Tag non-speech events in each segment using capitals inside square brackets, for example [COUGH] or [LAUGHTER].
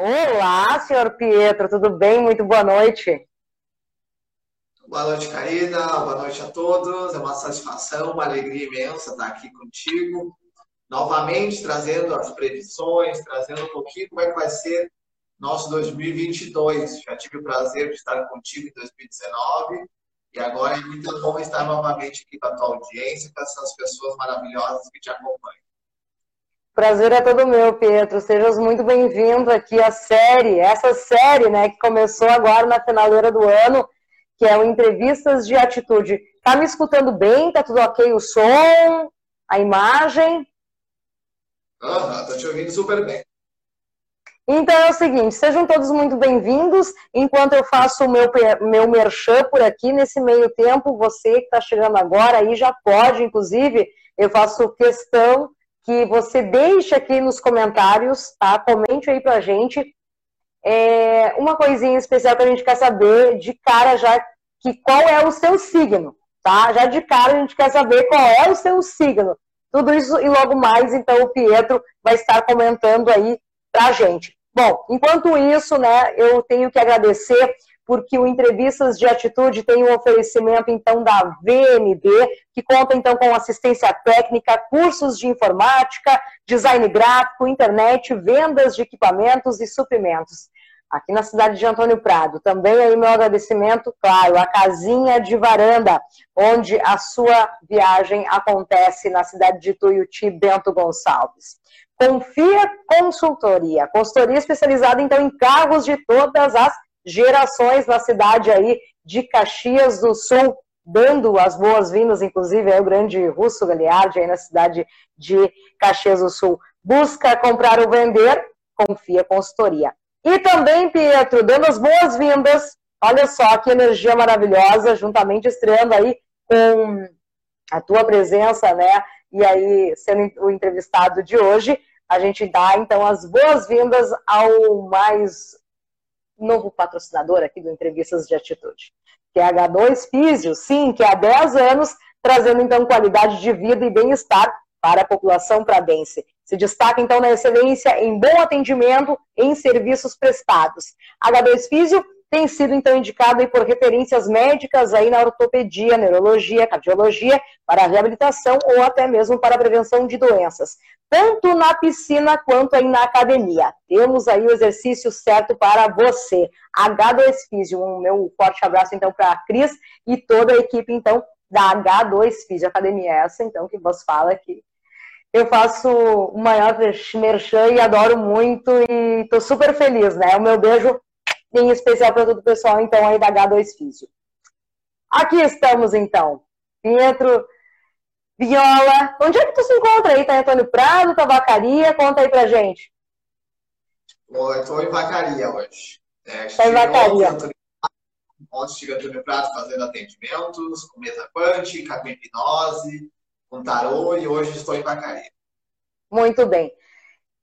Olá, senhor Pietro, tudo bem? Muito boa noite. Boa noite, Karina. Boa noite a todos. É uma satisfação, uma alegria imensa estar aqui contigo. Novamente, trazendo as previsões, trazendo um pouquinho como é que vai ser nosso 2022. Já tive o prazer de estar contigo em 2019 e agora é muito bom estar novamente aqui com a tua audiência, com essas pessoas maravilhosas que te acompanham. Prazer é todo meu, Pietro. Sejas muito bem-vindo aqui à série, essa série, né, que começou agora na finaleira do ano que é o Entrevistas de Atitude. Tá me escutando bem? Tá tudo ok o som, a imagem? Aham, tô te ouvindo super bem. Então é o seguinte, sejam todos muito bem-vindos. Enquanto eu faço o meu, meu merchan por aqui, nesse meio tempo, você que está chegando agora aí já pode, inclusive, eu faço questão que você deixe aqui nos comentários, tá? Comente aí pra gente é, uma coisinha especial que a gente quer saber de cara já que qual é o seu signo, tá? Já de cara a gente quer saber qual é o seu signo. Tudo isso e logo mais, então o Pietro vai estar comentando aí pra gente. Bom, enquanto isso, né, eu tenho que agradecer porque o Entrevistas de Atitude tem um oferecimento, então, da VMB, que conta, então, com assistência técnica, cursos de informática, design gráfico, internet, vendas de equipamentos e suprimentos aqui na cidade de Antônio Prado. Também aí meu agradecimento, claro, a Casinha de Varanda, onde a sua viagem acontece na cidade de Tuiuti, Bento Gonçalves. Confia Consultoria, consultoria especializada então em carros de todas as gerações na cidade aí de Caxias do Sul, dando as boas-vindas, inclusive, ao grande Russo Galiardi aí na cidade de Caxias do Sul. Busca comprar ou vender? Confia Consultoria. E também, Pietro, dando as boas-vindas. Olha só que energia maravilhosa, juntamente estreando aí com a tua presença, né? E aí, sendo o entrevistado de hoje, a gente dá então as boas-vindas ao mais novo patrocinador aqui do Entrevistas de Atitude, que é H2 Físio, sim, que há 10 anos trazendo então qualidade de vida e bem-estar para a população pradense. Se destaca, então, na excelência em bom atendimento em serviços prestados. H2 Físio tem sido, então, indicado por referências médicas aí na ortopedia, neurologia, cardiologia, para reabilitação ou até mesmo para prevenção de doenças. Tanto na piscina quanto aí na academia. Temos aí o exercício certo para você. H2 Físio. Um meu forte abraço, então, para a Cris e toda a equipe, então, da H2 Físio Academia. Essa, então, que vos fala aqui eu faço o maior merchan e adoro muito e estou super feliz, né? O meu beijo em especial para todo o pessoal, então, aí da H2 Físio. Aqui estamos, então. Pietro, Viola. Onde é que tu se encontra aí? Tá em Antônio Prado, Tabacaria? Conta aí pra gente. Bom, eu tô em Vacaria hoje. É, tá em Vacaria. Ontem estive em Antônio Prado fazendo atendimentos com mesa quântica, com hipnose, com tarô e hoje estou em Vacaria. Muito bem.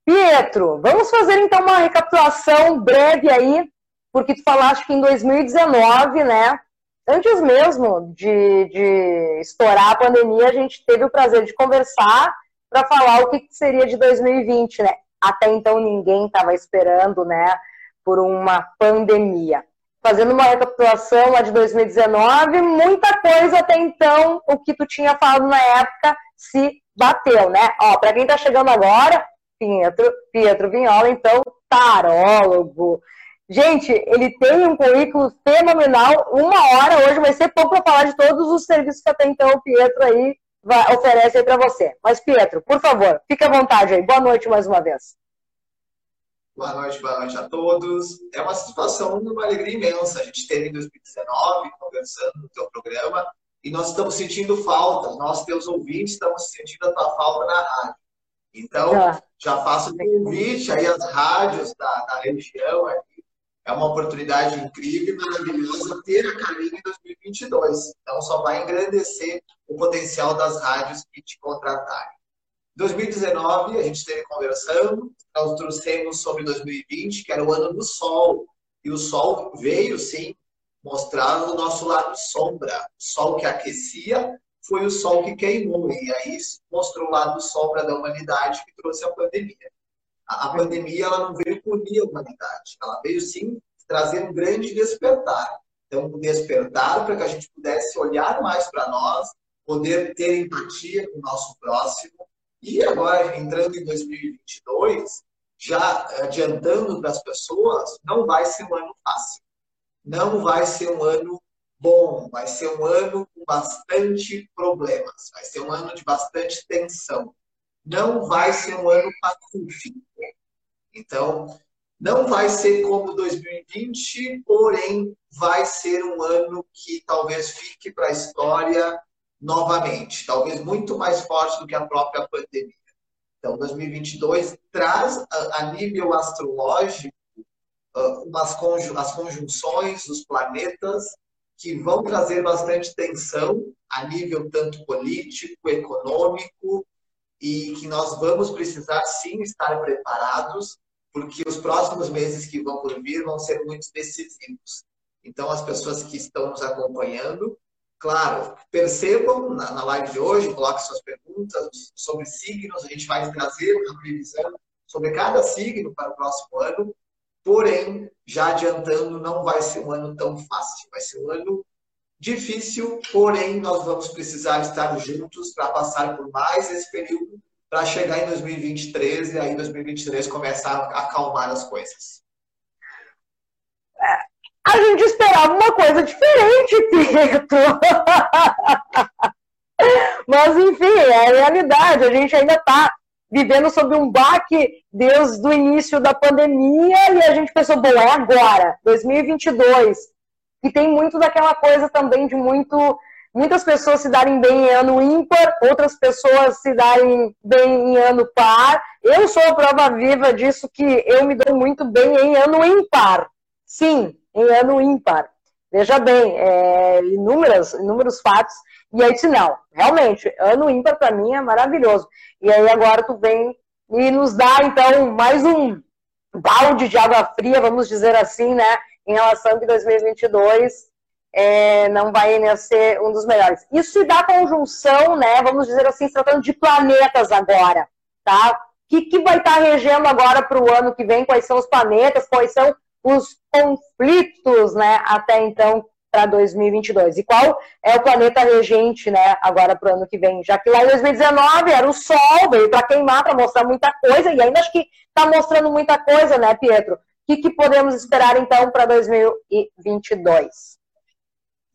Pietro, vamos fazer então uma recapitulação breve aí, porque tu falaste que em 2019, né, antes mesmo de, de estourar a pandemia, a gente teve o prazer de conversar para falar o que seria de 2020, né? Até então ninguém estava esperando, né, por uma pandemia fazendo uma recapitulação lá de 2019, muita coisa até então, o que tu tinha falado na época, se bateu, né? Ó, para quem tá chegando agora, Pietro, Pietro Vinhola, então, tarólogo. Gente, ele tem um currículo fenomenal. Uma hora hoje vai ser pouco para falar de todos os serviços que até então o Pietro aí vai, oferece aí para você. Mas, Pietro, por favor, fique à vontade aí. Boa noite mais uma vez. Boa noite, boa noite a todos. É uma situação, uma alegria imensa. A gente teve em 2019, conversando no teu programa, e nós estamos sentindo falta, nós, teus ouvintes, estamos sentindo a tua falta na rádio. Então, já faço o convite aí às rádios da, da região aqui. É uma oportunidade incrível e maravilhosa ter a Carlinha em 2022. Então, só vai engrandecer o potencial das rádios que te contratarem. 2019, a gente esteve conversando, nós trouxemos sobre 2020, que era o ano do Sol. E o Sol veio, sim, mostrar o nosso lado sombra. O Sol que aquecia foi o Sol que queimou. E aí mostrou o lado sombra da humanidade que trouxe a pandemia. A, a pandemia ela não veio punir a humanidade, ela veio sim trazer um grande despertar. Então, um despertar para que a gente pudesse olhar mais para nós, poder ter empatia com o nosso próximo. E agora, entrando em 2022, já adiantando para as pessoas, não vai ser um ano fácil. Não vai ser um ano bom, vai ser um ano com bastante problemas, vai ser um ano de bastante tensão. Não vai ser um ano pacífico. Então, não vai ser como 2020, porém vai ser um ano que talvez fique para a história novamente, talvez muito mais forte do que a própria pandemia. Então, 2022 traz a, nível astrológico umas conju as conjunções dos planetas que vão trazer bastante tensão a nível tanto político, econômico e que nós vamos precisar sim estar preparados porque os próximos meses que vão por vir vão ser muito decisivos. Então, as pessoas que estão nos acompanhando, claro, percebam na, na live de hoje, coloquem suas perguntas sobre signos, a gente vai trazer uma previsão sobre cada signo para o próximo ano, porém, já adiantando, não vai ser um ano tão fácil, vai ser um ano difícil, porém, nós vamos precisar estar juntos para passar por mais esse período para chegar em 2023 e aí 2023 começar a acalmar as coisas. É, a gente esperava uma coisa diferente, Tito. [LAUGHS] Mas, enfim, é a realidade. A gente ainda está vivendo sob um baque desde o início da pandemia e a gente pensou, bom, é agora, 2022. E tem muito daquela coisa também de muito muitas pessoas se darem bem em ano ímpar, outras pessoas se darem bem em ano par. Eu sou a prova viva disso que eu me dou muito bem em ano ímpar. Sim, em ano ímpar. Veja bem, é, inúmeros, inúmeros fatos. E aí disse, não, realmente, ano ímpar para mim é maravilhoso. E aí agora tu vem e nos dá, então, mais um balde de água fria, vamos dizer assim, né, em relação a 2022 é, não vai né, ser um dos melhores. Isso se dá conjunção, né? Vamos dizer assim, tratando de planetas agora, tá? O que, que vai estar regendo agora para o ano que vem? Quais são os planetas? Quais são os conflitos, né? Até então para 2022. E qual é o planeta regente, né? Agora para o ano que vem? Já que lá em 2019 era o Sol, veio para queimar, para mostrar muita coisa e ainda acho que está mostrando muita coisa, né, Pietro? O que, que podemos esperar então para 2022?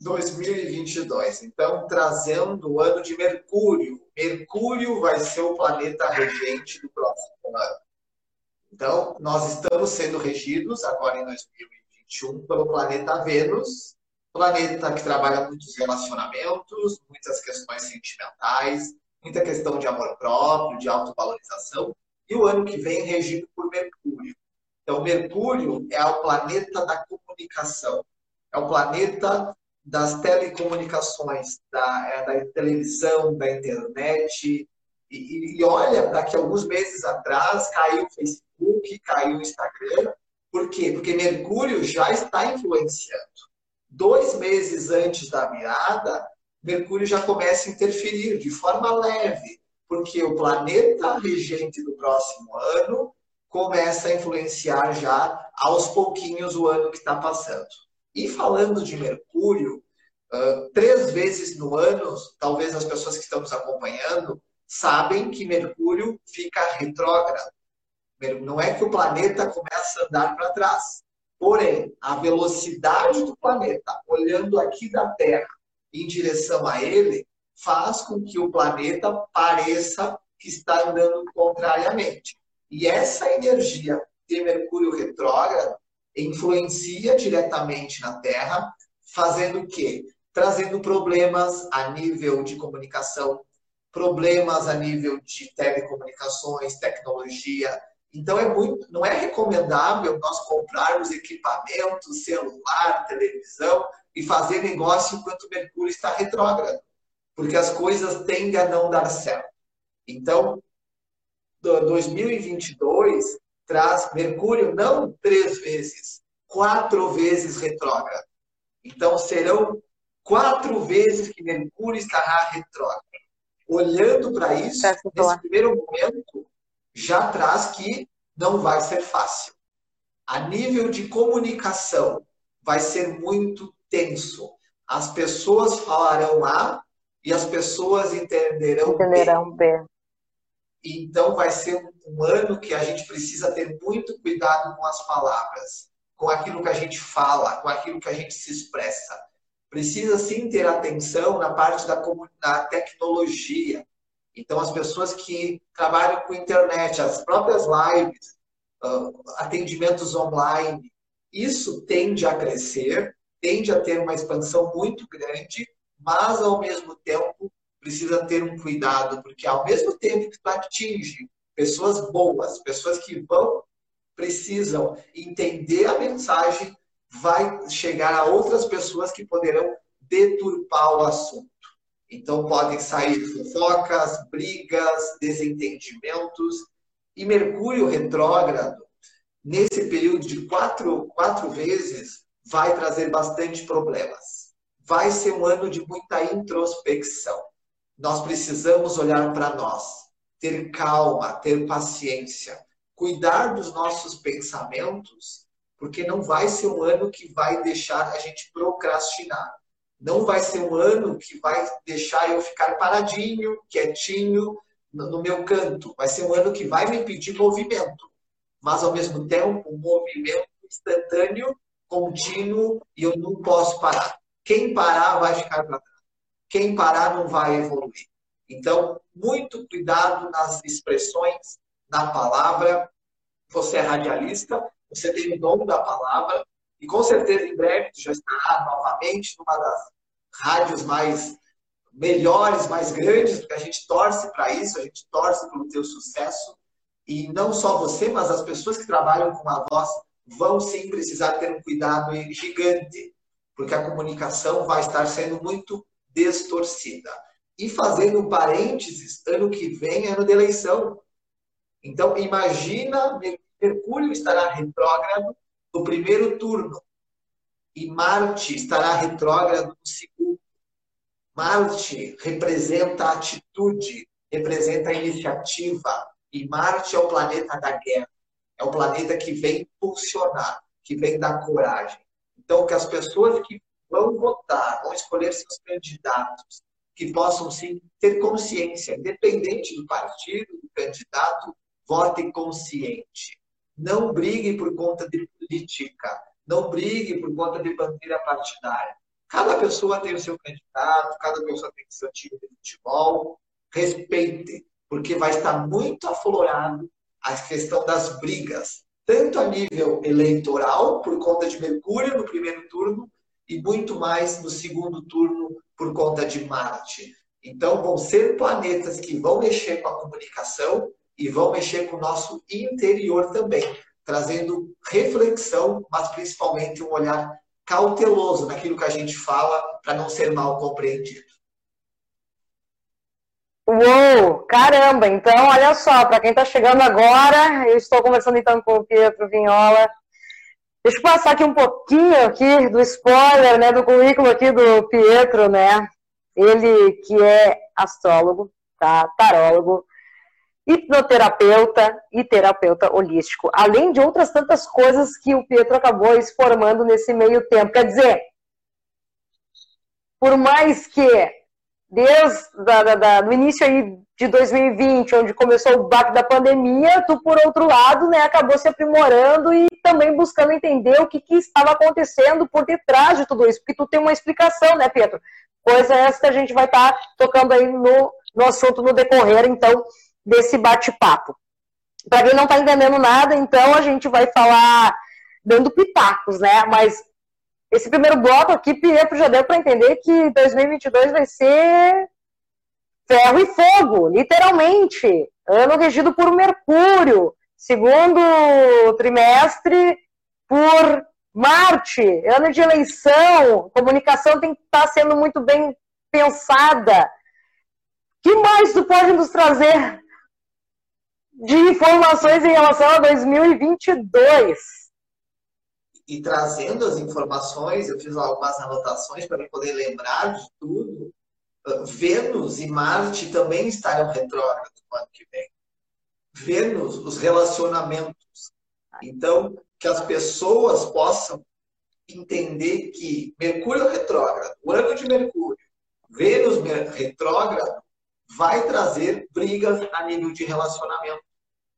2022. Então, trazendo o ano de Mercúrio. Mercúrio vai ser o planeta regente do próximo ano. Então, nós estamos sendo regidos agora em 2021 pelo planeta Vênus, planeta que trabalha muitos relacionamentos, muitas questões sentimentais, muita questão de amor próprio, de autovalorização, e o ano que vem regido por Mercúrio. Então, Mercúrio é o planeta da comunicação, é o planeta das telecomunicações, da, é, da televisão, da internet. E, e olha, daqui a alguns meses atrás caiu o Facebook, caiu o Instagram. Por quê? Porque Mercúrio já está influenciando. Dois meses antes da virada, Mercúrio já começa a interferir de forma leve, porque o planeta regente do próximo ano começa a influenciar já aos pouquinhos o ano que está passando. E falando de Mercúrio, uh, três vezes no ano, talvez as pessoas que estão nos acompanhando sabem que Mercúrio fica retrógrado. Não é que o planeta começa a andar para trás. Porém, a velocidade do planeta, olhando aqui da Terra em direção a ele, faz com que o planeta pareça que está andando contrariamente. E essa energia de Mercúrio retrógrado influencia diretamente na Terra, fazendo o quê? Trazendo problemas a nível de comunicação, problemas a nível de telecomunicações, tecnologia. Então é muito, não é recomendável nós comprarmos equipamentos, celular, televisão e fazer negócio enquanto o Mercúrio está retrógrado, porque as coisas tendem a não dar certo. Então, 2022 traz Mercúrio não três vezes, quatro vezes retrógrado. Então serão quatro vezes que Mercúrio estará retrógrado. Olhando para isso, nesse primeiro momento, já traz que não vai ser fácil. A nível de comunicação, vai ser muito tenso. As pessoas falarão A e as pessoas entenderão, entenderão B. B. Então, vai ser um ano que a gente precisa ter muito cuidado com as palavras, com aquilo que a gente fala, com aquilo que a gente se expressa. Precisa sim ter atenção na parte da, da tecnologia. Então, as pessoas que trabalham com internet, as próprias lives, uh, atendimentos online, isso tende a crescer, tende a ter uma expansão muito grande, mas, ao mesmo tempo, precisa ter um cuidado, porque ao mesmo tempo que tu atinge pessoas boas, pessoas que vão, precisam entender a mensagem, vai chegar a outras pessoas que poderão deturpar o assunto. Então podem sair fofocas, brigas, desentendimentos. E Mercúrio retrógrado, nesse período de quatro, quatro vezes, vai trazer bastante problemas. Vai ser um ano de muita introspecção nós precisamos olhar para nós, ter calma, ter paciência, cuidar dos nossos pensamentos, porque não vai ser um ano que vai deixar a gente procrastinar. Não vai ser um ano que vai deixar eu ficar paradinho, quietinho no meu canto. Vai ser um ano que vai me pedir movimento, mas ao mesmo tempo um movimento instantâneo, contínuo e eu não posso parar. Quem parar vai ficar para trás. Quem parar não vai evoluir. Então, muito cuidado nas expressões, na palavra. Você é radialista, você tem o dom da palavra, e com certeza em breve já estará novamente numa das rádios mais melhores, mais grandes, porque a gente torce para isso, a gente torce pelo teu sucesso. E não só você, mas as pessoas que trabalham com a voz vão sim precisar ter um cuidado gigante, porque a comunicação vai estar sendo muito distorcida. E fazendo parênteses, ano que vem é ano de eleição. Então, imagina, Mercúrio estará retrógrado no primeiro turno e Marte estará retrógrado no segundo. Marte representa a atitude, representa a iniciativa, e Marte é o planeta da guerra. É o planeta que vem impulsionar, que vem dar coragem. Então, que as pessoas que vão votar, vão escolher seus candidatos, que possam sim ter consciência, independente do partido, do candidato, vote consciente. Não brigue por conta de política, não brigue por conta de bandeira partidária. Cada pessoa tem o seu candidato, cada pessoa tem o seu time de futebol. Respeite, porque vai estar muito aflorado a questão das brigas, tanto a nível eleitoral, por conta de Mercúrio no primeiro turno, e muito mais no segundo turno por conta de Marte. Então, vão ser planetas que vão mexer com a comunicação e vão mexer com o nosso interior também, trazendo reflexão, mas principalmente um olhar cauteloso naquilo que a gente fala para não ser mal compreendido. Uou, caramba! Então, olha só, para quem está chegando agora, eu estou conversando então com o Pietro Vinhola, Deixa eu passar aqui um pouquinho aqui do spoiler, né, do currículo aqui do Pietro, né? Ele que é astrólogo, tá? Tarólogo, hipnoterapeuta e terapeuta holístico, além de outras tantas coisas que o Pietro acabou formando nesse meio tempo. Quer dizer, por mais que desde da, da, da, no início aí de 2020, onde começou o baque da pandemia, tu, por outro lado, né, acabou se aprimorando e também buscando entender o que, que estava acontecendo por detrás de tudo isso, porque tu tem uma explicação, né, Pedro? Coisa essa que a gente vai estar tá tocando aí no, no assunto no decorrer, então, desse bate-papo. Para quem não está entendendo nada, então, a gente vai falar dando pitacos, né, mas esse primeiro bloco aqui, Pietro já deu para entender que 2022 vai ser ferro e fogo, literalmente. Ano regido por Mercúrio. Segundo trimestre, por Marte. Ano de eleição. Comunicação tem que estar tá sendo muito bem pensada. que mais tu pode nos trazer de informações em relação a 2022? e trazendo as informações, eu fiz algumas anotações para poder lembrar de tudo. Vênus e Marte também estarão retrógrados no ano que vem. Vênus, os relacionamentos. Então, que as pessoas possam entender que Mercúrio retrógrado, o ano de Mercúrio, Vênus retrógrado, vai trazer brigas a nível de relacionamento,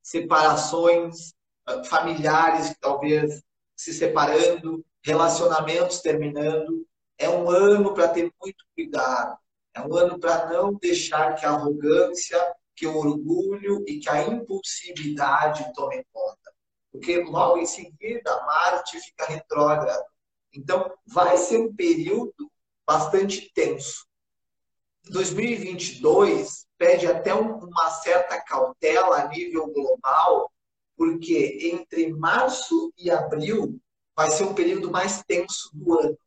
separações, ah, familiares talvez se separando, relacionamentos terminando. É um ano para ter muito cuidado. É um ano para não deixar que a arrogância, que o orgulho e que a impulsividade tomem conta. Porque logo em seguida Marte fica retrógrado. Então, vai ser um período bastante tenso. 2022 pede até uma certa cautela a nível global, porque entre março e abril vai ser um período mais tenso do ano,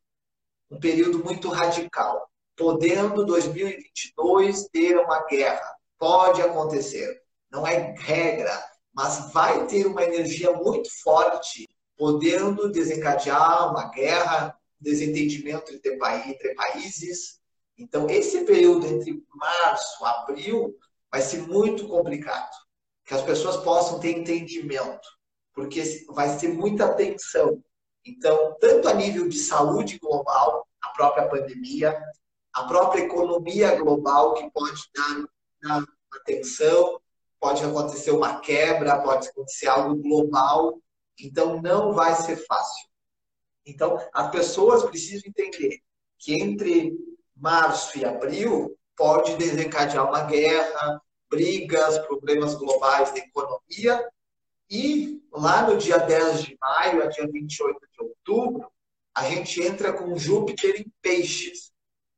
um período muito radical, podendo 2022 ter uma guerra. Pode acontecer, não é regra, mas vai ter uma energia muito forte, podendo desencadear uma guerra, desentendimento entre, entre países. Então, esse período entre março e abril vai ser muito complicado. Que as pessoas possam ter entendimento, porque vai ser muita tensão. Então, tanto a nível de saúde global, a própria pandemia, a própria economia global, que pode dar, atenção, pode acontecer uma quebra, pode acontecer algo global. Então, não vai ser fácil. Então, as pessoas precisam entender que entre março e abril pode desencadear uma guerra, brigas, problemas globais da economia e lá no dia 10 de maio a dia 28 de outubro, a gente entra com Júpiter em peixes,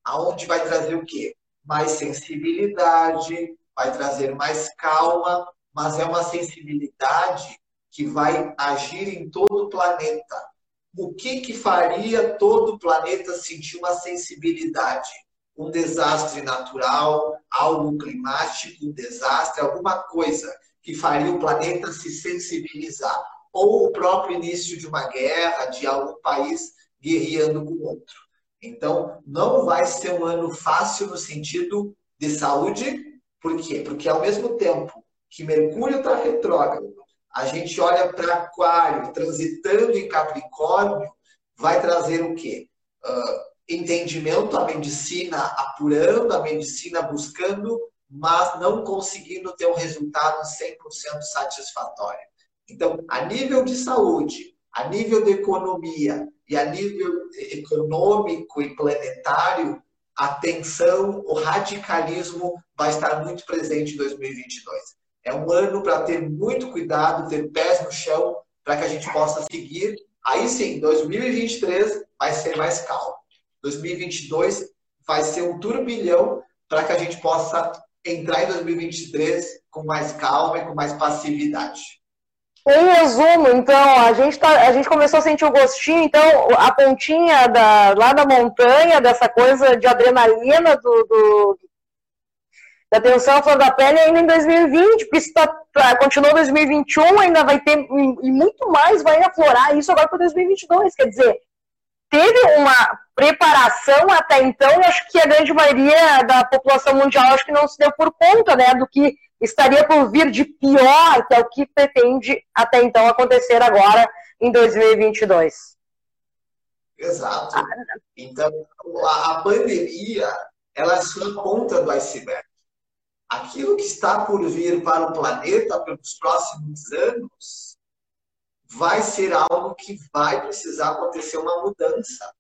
aonde vai trazer o quê? Mais sensibilidade, vai trazer mais calma, mas é uma sensibilidade que vai agir em todo o planeta. O que, que faria todo o planeta sentir uma sensibilidade? Um desastre natural, algo climático, um desastre, alguma coisa que faria o planeta se sensibilizar. Ou o próprio início de uma guerra, de algum país guerreando com outro. Então, não vai ser um ano fácil no sentido de saúde. Por quê? Porque ao mesmo tempo que Mercúrio está retrógrado, a gente olha para Aquário transitando em Capricórnio, vai trazer o quê? Uh, entendimento, a medicina apurando, a medicina buscando mas não conseguindo ter um resultado 100% satisfatório. Então, a nível de saúde, a nível de economia e a nível econômico e planetário, a tensão, o radicalismo vai estar muito presente em 2022. É um ano para ter muito cuidado, ter pés no chão, para que a gente possa seguir. Aí sim, 2023 vai ser mais calmo. 2022 vai ser um turbilhão para que a gente possa entrar em 2023 com mais calma e com mais passividade. Em resumo, então, a gente, tá, a gente começou a sentir o gostinho, então, a pontinha da, lá da montanha, dessa coisa de adrenalina do, do da tensão à flor da pele ainda em 2020, porque isso tá, tá, continuou 2021, ainda vai ter, e muito mais vai aflorar isso agora para 2022, quer dizer, teve uma preparação até então, e acho que a grande maioria da população mundial acho que não se deu por conta né, do que estaria por vir de pior, que é o que pretende até então acontecer agora em 2022. Exato. Então, a pandemia, ela é só a ponta do iceberg. Aquilo que está por vir para o planeta pelos próximos anos vai ser algo que vai precisar acontecer uma mudança.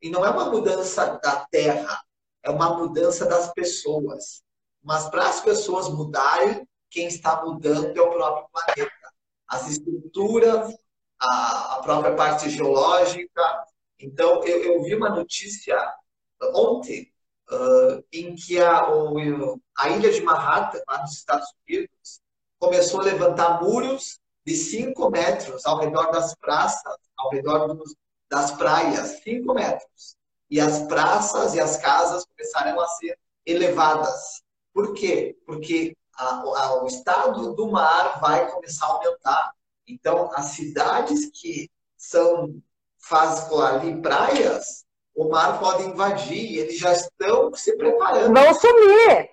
E não é uma mudança da terra, é uma mudança das pessoas. Mas para as pessoas mudarem, quem está mudando é o próprio planeta. As estruturas, a, a própria parte geológica. Então, eu, eu vi uma notícia ontem uh, em que a, o, a ilha de Manhattan, lá nos Estados Unidos, começou a levantar muros de 5 metros ao redor das praças, ao redor dos, das praias, 5 metros. E as praças e as casas começaram a ser elevadas. Por quê? Porque a, a, o estado do mar vai começar a aumentar. Então, as cidades que são faz ali praias, o mar pode invadir, eles já estão se preparando. Vão sumir.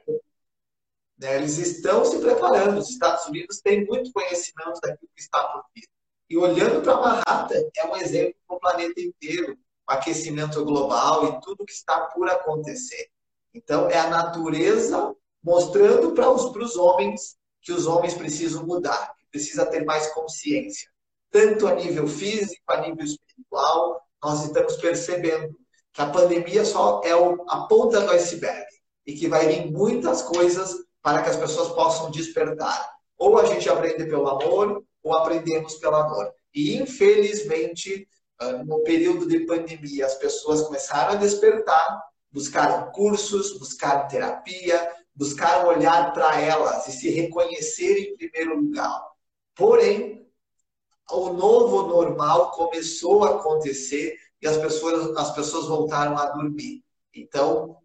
Né? Eles estão se preparando. Os Estados Unidos têm muito conhecimento daquilo que está por vir. E olhando para Manhattan, é um exemplo para o planeta inteiro, o aquecimento global e tudo que está por acontecer. Então, é a natureza mostrando para os, homens que os homens precisam mudar, precisa ter mais consciência. Tanto a nível físico, a nível espiritual, nós estamos percebendo que a pandemia só é a ponta do iceberg e que vai vir muitas coisas para que as pessoas possam despertar. Ou a gente aprende pelo amor, ou aprendemos pela dor. E, infelizmente, ah, no período de pandemia, as pessoas começaram a despertar, buscaram cursos, buscaram terapia, buscaram olhar para elas e se reconhecer em primeiro lugar. Porém, o novo normal começou a acontecer e as pessoas, as pessoas voltaram a dormir. Então,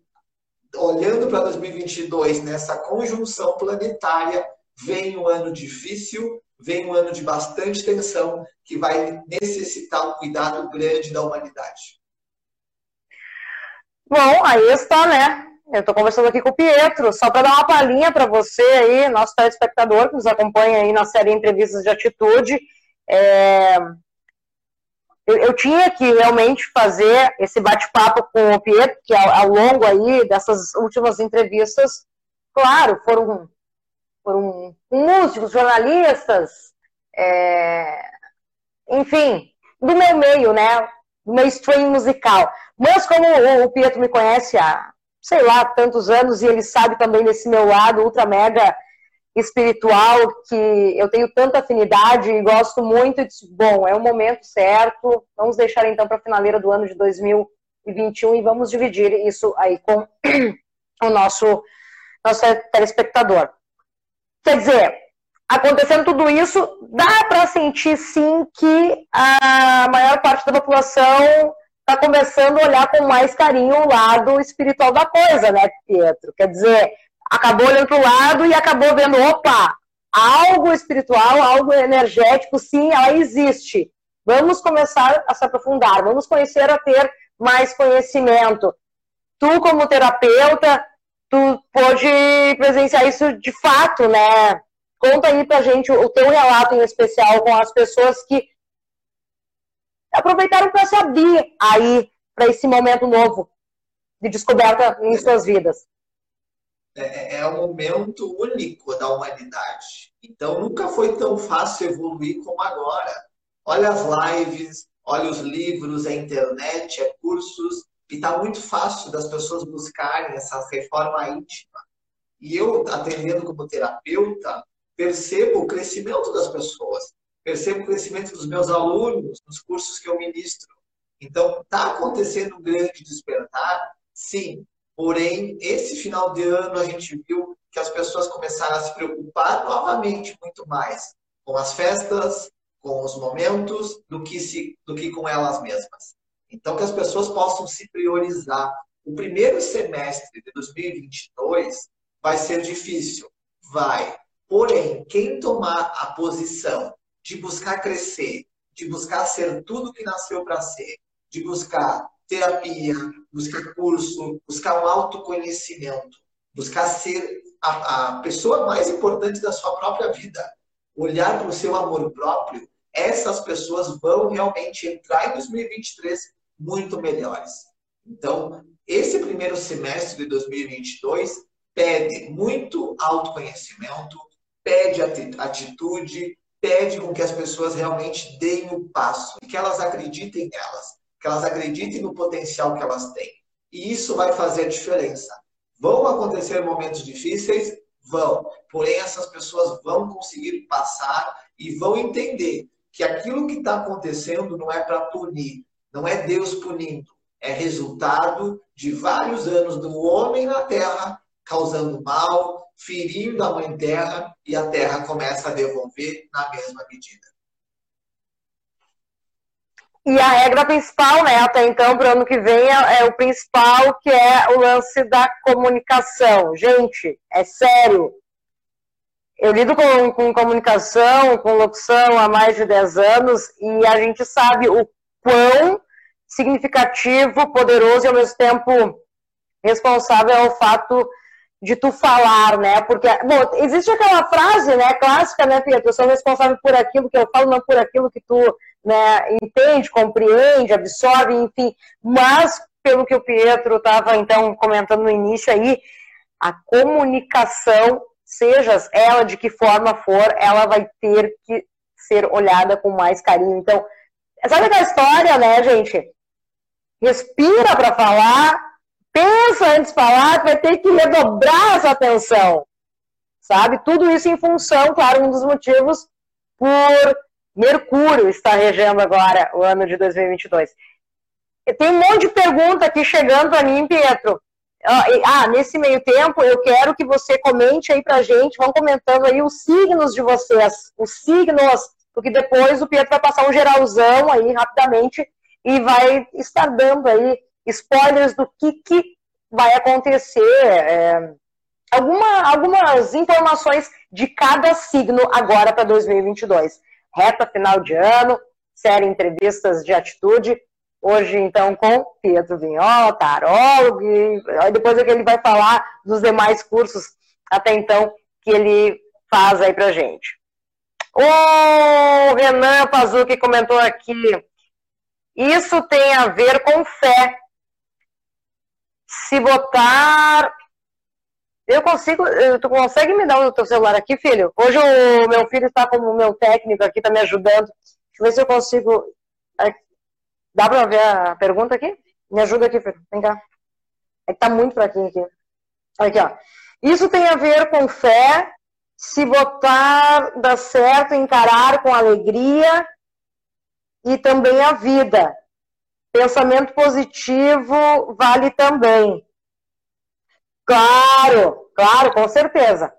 olhando para 2022, nessa conjunção planetária, vem um ano difícil, vem um ano de bastante tensão, que vai necessitar um cuidado grande da humanidade. Bom, aí está, né? Eu estou conversando aqui com o Pietro, só para dar uma palhinha para você aí, nosso telespectador que nos acompanha aí na série Entrevistas de Atitude. É, eu, eu, tinha que realmente fazer esse bate-papo com o Pietro, que ao, ao, longo aí dessas últimas entrevistas, claro, foram, foram músicos, jornalistas, é, enfim, do meu meio, né, do meu stream musical. Mas como o, o Pietro me conhece há, sei lá, tantos anos, e ele sabe também desse meu lado ultra mega espiritual que eu tenho tanta afinidade e gosto muito. disse, bom, é o momento certo. Vamos deixar então para a finaleira do ano de 2021 e vamos dividir isso aí com [CLEARS THROAT] o nosso, nosso telespectador. Quer dizer, acontecendo tudo isso, dá para sentir sim que a maior parte da população está começando a olhar com mais carinho o lado espiritual da coisa, né, Pietro? Quer dizer, acabou olhando para o lado e acabou vendo, opa, algo espiritual, algo energético, sim, ela existe. Vamos começar a se aprofundar, vamos conhecer a ter mais conhecimento. Tu, como terapeuta, tu pode presenciar isso de fato, né? Conta aí pra gente o teu relato em especial com as pessoas que aproveitaram para se abrir aí para esse momento novo de descoberta em suas vidas. É, é, é um momento único da humanidade. Então, nunca foi tão fácil evoluir como agora. Olha as lives, olha os livros, a internet, é cursos, e está muito fácil das pessoas buscarem essa reforma íntima. E eu, atendendo como terapeuta, percebo o crescimento das pessoas, percebo o crescimento dos meus alunos nos cursos que eu ministro. Então, está acontecendo um grande despertar? Sim, Porém, esse final de ano a gente viu que as pessoas começaram a se preocupar novamente muito mais com as festas, com os momentos, do que, se, do que com elas mesmas. Então, que as pessoas possam se priorizar. O primeiro semestre de 2022 vai ser difícil, vai. Porém, quem tomar a posição de buscar crescer, de buscar ser tudo que nasceu para ser, de buscar terapia, buscar curso, buscar um autoconhecimento, buscar ser a, a pessoa mais importante da sua própria vida, olhar para o seu amor próprio, essas pessoas vão realmente entrar em 2023 muito melhores. Então, esse primeiro semestre de 2022 pede muito autoconhecimento, pede atitude, pede com que as pessoas realmente deem o passo que elas acreditem nelas que elas acreditem no potencial que elas têm. E isso vai fazer diferença. Vão acontecer momentos difíceis? Vão. Porém, essas pessoas vão conseguir passar e vão entender que aquilo que está acontecendo não é para punir, não é Deus punindo, é resultado de vários anos do homem na terra causando mal, ferindo a mãe terra e a terra começa a devolver na mesma medida. E a regra principal, né, até então, para o ano que vem, é, é, o principal, que é o lance da comunicação. Gente, é sério. Eu lido com, com comunicação, com locução há mais de 10 anos e a gente sabe o quão significativo, poderoso e ao mesmo tempo responsável é o fato de tu falar, né? Porque, bom, existe aquela frase, né, clássica, né, Pietro? Eu sou responsável por aquilo que eu falo, não por aquilo que tu, né, entende, compreende, absorve, enfim. Mas, pelo que o Pietro estava, então, comentando no início aí, a comunicação, seja ela de que forma for, ela vai ter que ser olhada com mais carinho. Então, sabe aquela história, né, gente? Respira para falar, pensa antes de falar, vai ter que redobrar essa atenção. Sabe? Tudo isso em função, claro, um dos motivos por Mercúrio estar regendo agora o ano de 2022. Tem um monte de pergunta aqui chegando para mim, Pietro. Ah, nesse meio tempo, eu quero que você comente aí pra gente, vão comentando aí os signos de vocês, os signos, porque depois o Pietro vai passar um geralzão aí rapidamente e vai estar dando aí spoilers do que, que vai acontecer, é, alguma, algumas informações de cada signo agora para 2022. Reta final de ano, série entrevistas de atitude, hoje então com Pietro Vinhol, tarólogo, e depois é que ele vai falar dos demais cursos até então que ele faz aí pra gente. O Renan Pazuki comentou aqui, isso tem a ver com fé, se botar. Eu consigo. Tu consegue me dar o teu celular aqui, filho? Hoje o meu filho está como meu técnico aqui, está me ajudando. Deixa eu ver se eu consigo. Dá para ver a pergunta aqui? Me ajuda aqui, filho. Vem cá. É que tá muito fraquinho aqui. Aqui, ó. Isso tem a ver com fé, se botar, dá certo, encarar com alegria e também a vida. Pensamento positivo vale também. Claro, claro, com certeza.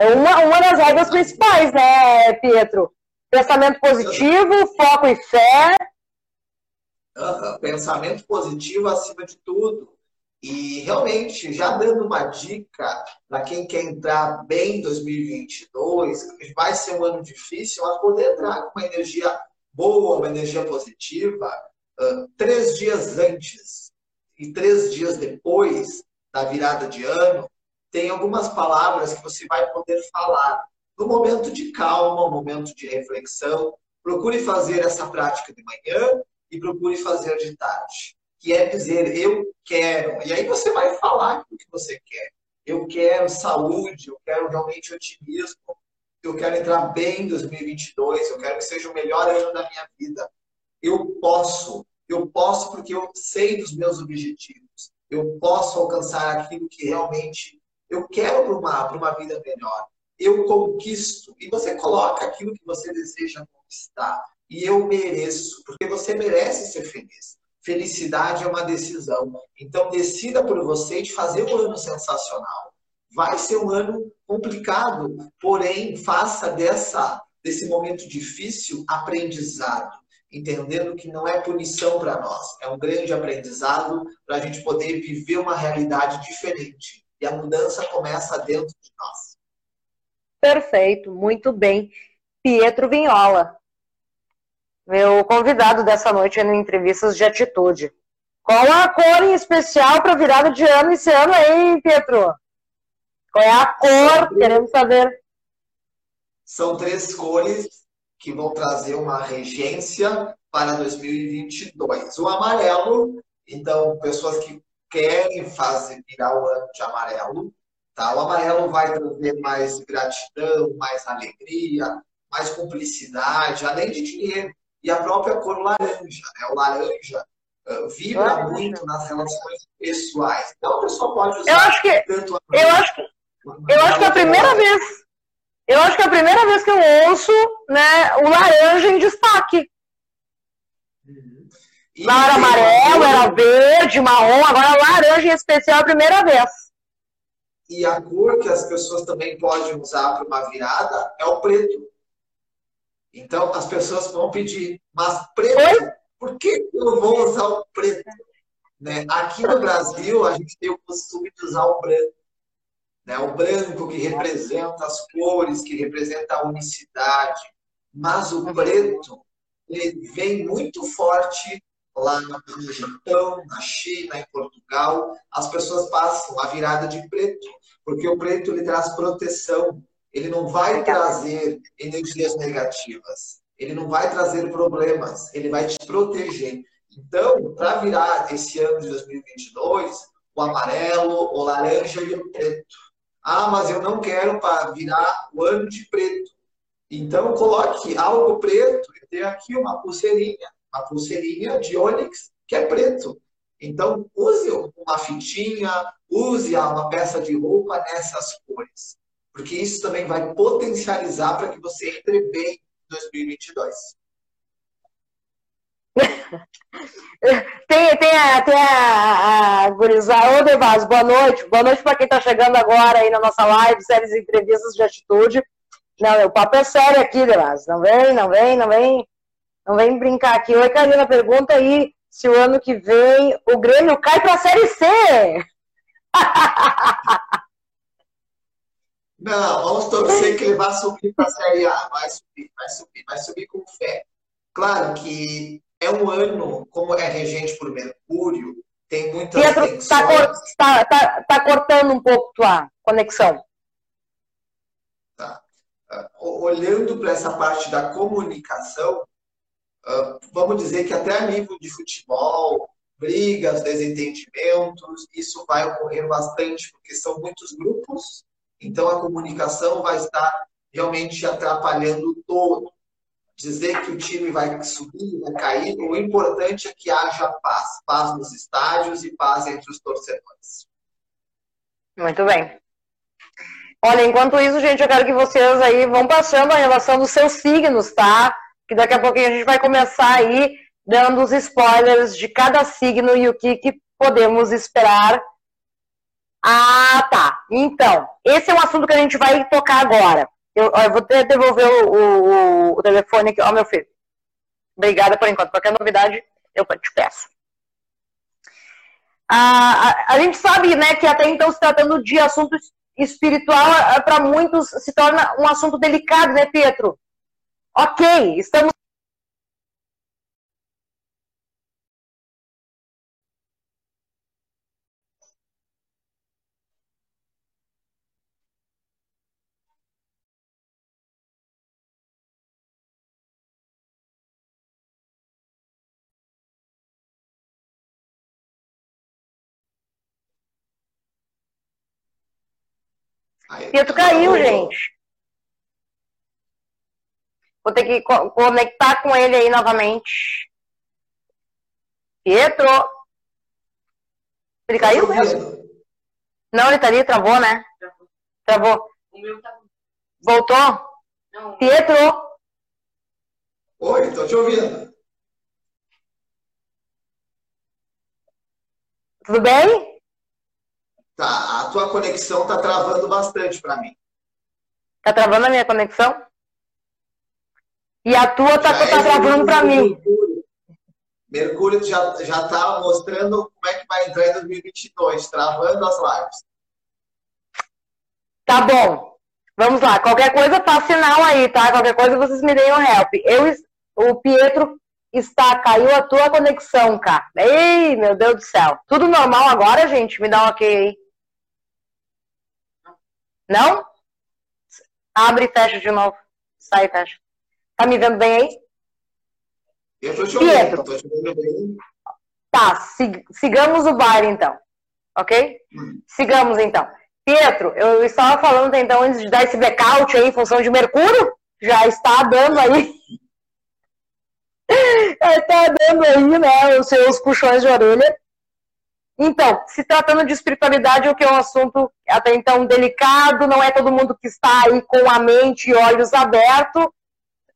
É uma, uma das regras principais, né, Pietro? Pensamento positivo, foco e fé. Pensamento positivo acima de tudo. E realmente, já dando uma dica para quem quer entrar bem em 2022, vai ser um ano difícil, mas poder entrar com uma energia boa, uma energia positiva, três dias antes e três dias depois da virada de ano, tem algumas palavras que você vai poder falar no momento de calma, no momento de reflexão. Procure fazer essa prática de manhã e procure fazer de tarde. Que é dizer eu quero. E aí você vai falar o que você quer. Eu quero saúde, eu quero realmente otimismo, eu quero entrar bem em 2022, eu quero que seja o melhor ano da minha vida. Eu posso, eu posso porque eu sei dos meus objetivos. Eu posso alcançar aquilo que realmente eu quero para uma, uma vida melhor. Eu conquisto. E você coloca aquilo que você deseja conquistar. E eu mereço, porque você merece ser feliz. Felicidade é uma decisão. Então, decida por você de fazer um ano sensacional. Vai ser um ano complicado, porém, faça dessa, desse momento difícil aprendizado entendendo que não é punição para nós, é um grande aprendizado para a gente poder viver uma realidade diferente. E a mudança começa dentro de nós. Perfeito, muito bem. Pietro Vinhola, meu convidado dessa noite no Entrevistas de Atitude. Qual a cor em especial para virada de ano esse ano aí, Pietro? Qual é a cor? Queremos saber. São três cores que vão trazer uma regência para 2022. O amarelo, então, pessoas que querem fazer virar o ano de amarelo, tá? O amarelo vai trazer mais gratidão, mais alegria, mais cumplicidade, além de dinheiro. E a própria cor laranja, né? O laranja uh, vibra muito nas relações pessoais. Então, a pessoa pode usar eu acho que, tanto eu acho que, eu acho que é a primeira vez eu acho que é a primeira vez que eu ouço né, o laranja em destaque. Uhum. Lá era amarelo, era verde, marrom, agora laranja em especial é a primeira vez. E a cor que as pessoas também podem usar para uma virada é o preto. Então as pessoas vão pedir, mas preto, Oi? por que eu vou usar o preto? Né? Aqui no Brasil, a gente tem o costume de usar o branco. Né? O branco que representa as cores, que representa a unicidade. Mas o preto ele vem muito forte lá no Japão, na China, em Portugal. As pessoas passam a virada de preto, Porque o preto ele traz proteção, ele não vai trazer energias negativas, ele não vai trazer problemas, ele vai te proteger. Então, para virar esse ano de 2022, o amarelo, o laranja e o preto. Ah, mas eu não quero para virar o ano de preto. Então, coloque algo preto. Eu tenho aqui uma pulseirinha, uma pulseirinha de ônix que é preto. Então, use uma fitinha, use uma peça de roupa nessas cores. Porque isso também vai potencializar para que você entre bem em 2022. [LAUGHS] tem, tem a, tem a, a gurizada. Ô, boa noite. Boa noite para quem está chegando agora aí na nossa live, séries de entrevistas de atitude. Não, o papo é sério aqui, Devaz. Não vem, não vem, não vem. Não vem brincar aqui. Oi, Karina, pergunta aí se o ano que vem o Grêmio cai para a Série C. [LAUGHS] Não, vamos torcer que ele vai subir para a Série A. Vai subir, vai subir, vai subir com fé. Claro que é um ano, como é regente por Mercúrio, tem muitas tá tensões. Tá, tá, tá, tá cortando um pouco tua conexão. Tá. Uh, olhando para essa parte da comunicação, uh, vamos dizer que até a nível de futebol, brigas, desentendimentos, isso vai ocorrer bastante, porque são muitos grupos, então a comunicação vai estar realmente atrapalhando todo dizer que o time vai subir, vai cair, o importante é que haja paz. Paz nos estádios e paz entre os torcedores. Muito bem. Olha, enquanto isso, gente, eu quero que vocês aí vão passando a relação dos seus signos, tá? Que daqui a pouquinho a gente vai começar aí dando os spoilers de cada signo e o que, que podemos esperar. Ah, tá. Então, esse é um assunto que a gente vai tocar agora. Eu, eu vou devolver o, o, o, telefone aqui. Ó, meu filho. Obrigada por enquanto. Qualquer novidade, eu te peço. A, a, a gente sabe né, que até então, se tratando de assunto espiritual, para muitos se torna um assunto delicado, né, Pietro? Ok, estamos Pietro caiu, gente. Vou ter que conectar com ele aí novamente. Pietro. Ele caiu mesmo? Não, ele tá ali, travou, né? Travou. O meu tá... Voltou? Não. Pietro. Oi, tô te ouvindo. Tudo bem? Tá, a tua conexão tá travando bastante para mim. Tá travando a minha conexão? E a tua tá, tá é travando para mim. Mercúrio já, já tá mostrando como é que vai entrar em 2022, travando as lives. Tá bom. Vamos lá. Qualquer coisa, faz sinal aí, tá? Qualquer coisa, vocês me deem um help. Eu, o Pietro está, caiu a tua conexão, cara. Ei, meu Deus do céu. Tudo normal agora, gente? Me dá um ok aí. Não? Abre e fecha de novo. Sai e fecha. Tá me vendo bem aí? Eu tô te. Pietro. Tô te ouvindo bem. Tá, sig sigamos o baile então. Ok? Hum. Sigamos então. Pietro, eu estava falando então antes de dar esse blackout aí em função de Mercúrio. Já está dando aí. está [LAUGHS] dando aí, né, os seus puxões de orelha. Então, se tratando de espiritualidade, o que é um assunto até então delicado, não é todo mundo que está aí com a mente e olhos abertos.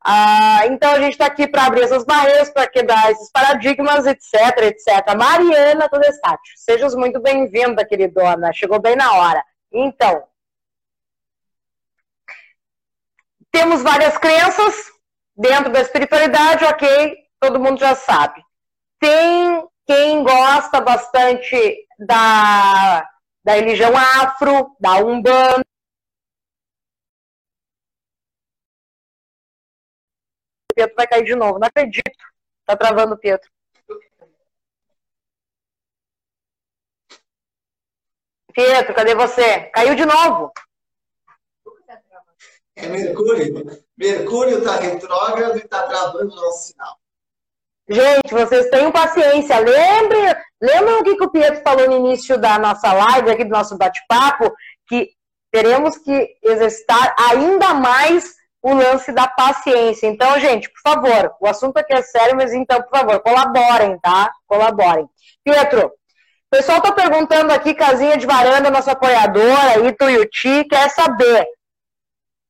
Ah, então, a gente está aqui para abrir essas barreiras, para quebrar esses paradigmas, etc, etc. Mariana Todestati, seja muito bem-vinda, queridona. Chegou bem na hora. Então, temos várias crenças dentro da espiritualidade, ok, todo mundo já sabe. Tem quem gosta bastante da, da religião afro, da Umbanda, o Pietro vai cair de novo. Não acredito. Tá travando o Pietro. Pietro, cadê você? Caiu de novo. É Mercúrio. Mercúrio está retrógrado e está travando o nosso sinal. Gente, vocês tenham paciência. Lembrem, lembram o que, o Pietro falou no início da nossa live, aqui do nosso bate-papo, que teremos que exercitar ainda mais o lance da paciência. Então, gente, por favor, o assunto aqui é sério, mas então, por favor, colaborem, tá? Colaborem. Pietro, o pessoal tá perguntando aqui, casinha de varanda, nossa apoiadora, Ituiuti, quer saber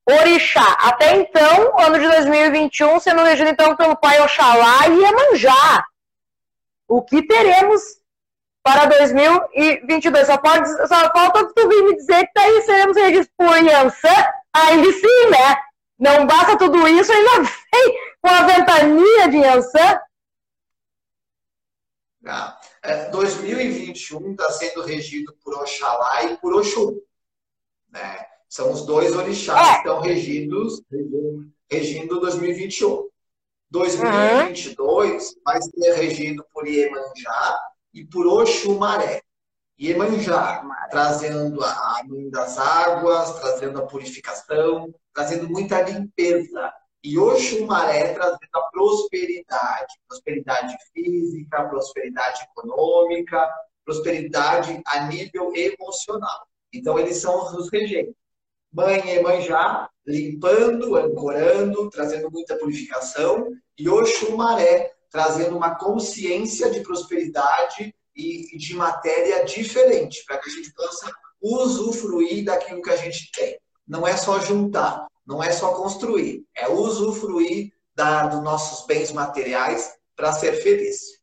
Orixá. Até então, ano de 2021, sendo regido então pelo pai Oxalá e Iemanjá. O que teremos para 2022? Só, pode, só falta tu vir me dizer que daí seremos regidos por Yansan. Aí sim, né? Não basta tudo isso, ainda vem com a ventania de Yansan. Ah, é, 2021 está sendo regido por Oxalá e por Oxum. Né? São os dois orixás é. que estão regidos, regindo 2021. 2022 uhum. vai ser regido por Iemanjá e por Oxumaré. Iemanjá, trazendo a mãe das águas, trazendo a purificação, trazendo muita limpeza. E Oxumaré trazendo a prosperidade, prosperidade física, prosperidade econômica, prosperidade a nível emocional. Então, eles são os regentes. Mãe Emanjá, limpando, ancorando, trazendo muita purificação, e Oxumaré, trazendo uma consciência de prosperidade e de matéria diferente, para que a gente possa usufruir daquilo que a gente tem. Não é só juntar, não é só construir, é usufruir da, dos nossos bens materiais para ser feliz.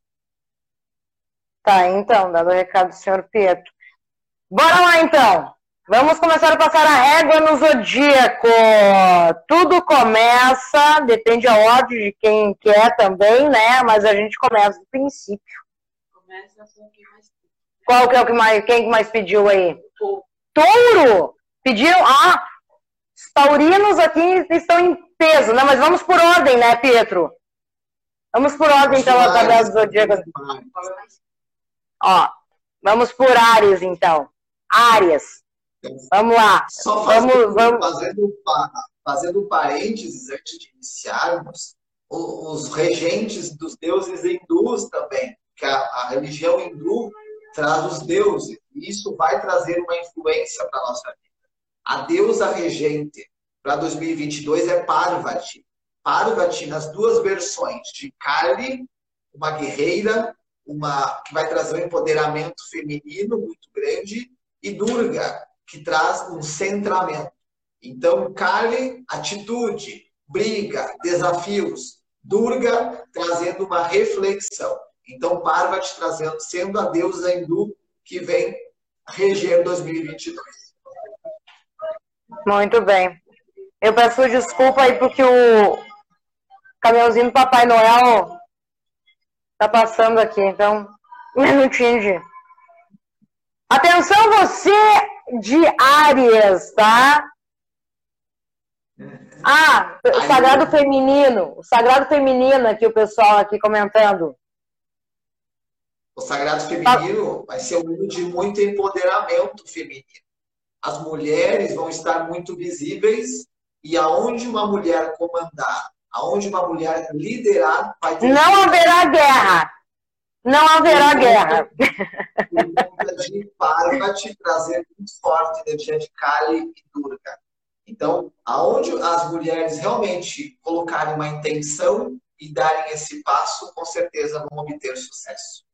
Tá, então, dado o recado do senhor Pietro. Bora lá, então! Vamos começar a passar a régua no zodíaco. Tudo começa, depende a ordem de quem quer também, né? Mas a gente começa do princípio. Começa com quem mais Qual que é o que mais, quem mais pediu aí? Touro. Touro! Pediram, ah, os taurinos aqui estão em peso, né? Mas vamos por ordem, né, Pietro? Vamos por ordem, então, a tabela do zodíaco. Ó, vamos por Ares, então. Áreas. Vamos lá. Só fazendo, vamos, vamos... Fazendo, fazendo parênteses antes de iniciarmos, os regentes dos deuses hindus também, que a, a religião hindu traz os deuses, e isso vai trazer uma influência para a nossa vida. A deusa regente para 2022 é Parvati. Parvati nas duas versões, de Kali, uma guerreira, uma que vai trazer um empoderamento feminino muito grande, e Durga, que traz um centramento. Então, Kali, atitude, briga, desafios. Durga, trazendo uma reflexão. Então, Parvati trazendo, sendo a deusa hindu que vem reger 2022. Muito bem. Eu peço desculpa aí porque o caminhãozinho do Papai Noel tá passando aqui, então, um minutinho de... Atenção você de Áries, tá? Ah, o sagrado feminino. O sagrado feminino aqui, o pessoal aqui comentando. O sagrado feminino vai ser um ano de muito empoderamento feminino. As mulheres vão estar muito visíveis e aonde uma mulher comandar, aonde uma mulher liderar, vai ter. Não haverá guerra. Não haverá guerra. de Parvati trazer muito forte energia de Kali e Durga. Então, aonde as mulheres realmente colocarem uma intenção e darem esse passo, com certeza vão obter sucesso.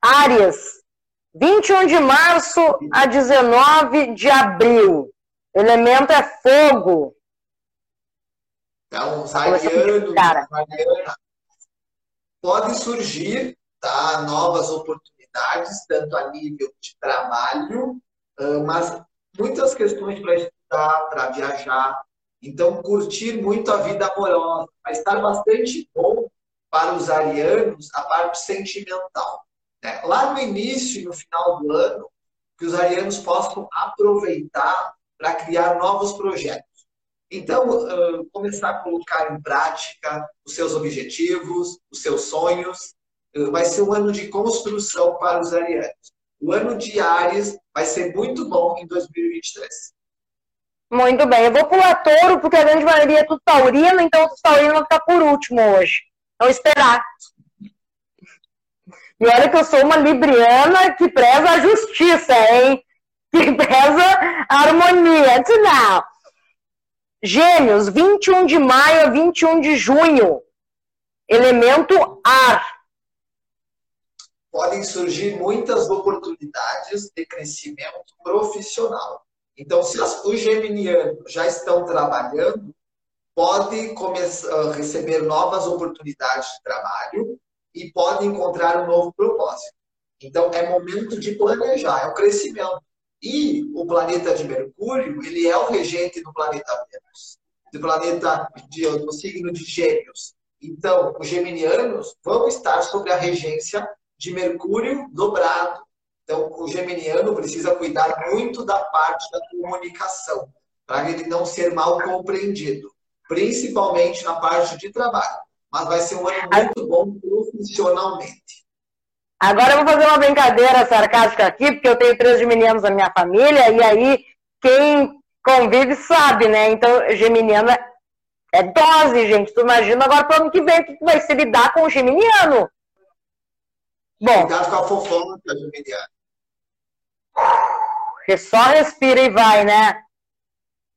Áries, 21 de março a 19 de abril. Elemento é fogo. Então, os arianos, arianas, pode surgir tá, novas oportunidades, tanto a nível de trabalho, mas muitas questões para estudar, para viajar. Então, curtir muito a vida amorosa. Vai estar bastante bom para os arianos a parte sentimental. Né? Lá no início e no final do ano, que os arianos possam aproveitar para criar novos projetos. Então, uh, começar a colocar em prática os seus objetivos, os seus sonhos. Uh, vai ser um ano de construção para os arianos. o ano de Ares vai ser muito bom em 2023. Muito bem. Eu vou pular touro, porque a grande maioria é tudo taurino, então os taurinos vão ficar por último hoje. Então, esperar. E olha que eu sou uma libriana que preza a justiça, hein? Que [LAUGHS] preza a harmonia. Não. Gêmeos, 21 de maio a 21 de junho. Elemento ar. Podem surgir muitas oportunidades de crescimento profissional. Então, se os geminianos já estão trabalhando, pode começar, receber novas oportunidades de trabalho e pode encontrar um novo propósito. Então, é momento de planejar, é o crescimento. E o planeta de Mercúrio, ele é o regente do planeta Vênus, do planeta de, do signo de Gêmeos. Então, os geminianos vão estar sob a regência de Mercúrio dobrado. Então, o geminiano precisa cuidar muito da parte da comunicação, para ele não ser mal compreendido, principalmente na parte de trabalho mas vai ser um ano muito bom profissionalmente. Agora eu vou fazer uma brincadeira sarcástica aqui, porque eu tenho três geminianos na minha família, e aí quem convive sabe, né? Então, geminiana é dose, gente. Tu imagina agora para o ano que vem o que vai se lidar com o geminiano. Bom. Cuidado com a fofoca geminiana. Só respira e vai, né?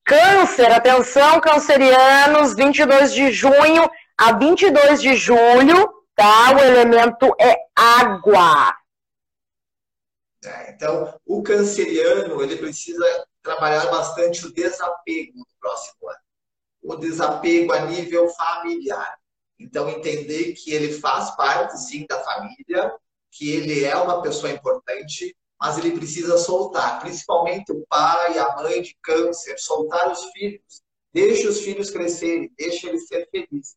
Câncer, atenção, cancerianos, 22 de junho a 22 de julho, tá? O elemento é água. É, então, o canceriano, ele precisa trabalhar bastante o desapego no próximo ano. O desapego a nível familiar. Então, entender que ele faz parte, sim, da família, que ele é uma pessoa importante, mas ele precisa soltar, principalmente o pai, a mãe de câncer, soltar os filhos. Deixe os filhos crescerem, deixe eles ser felizes.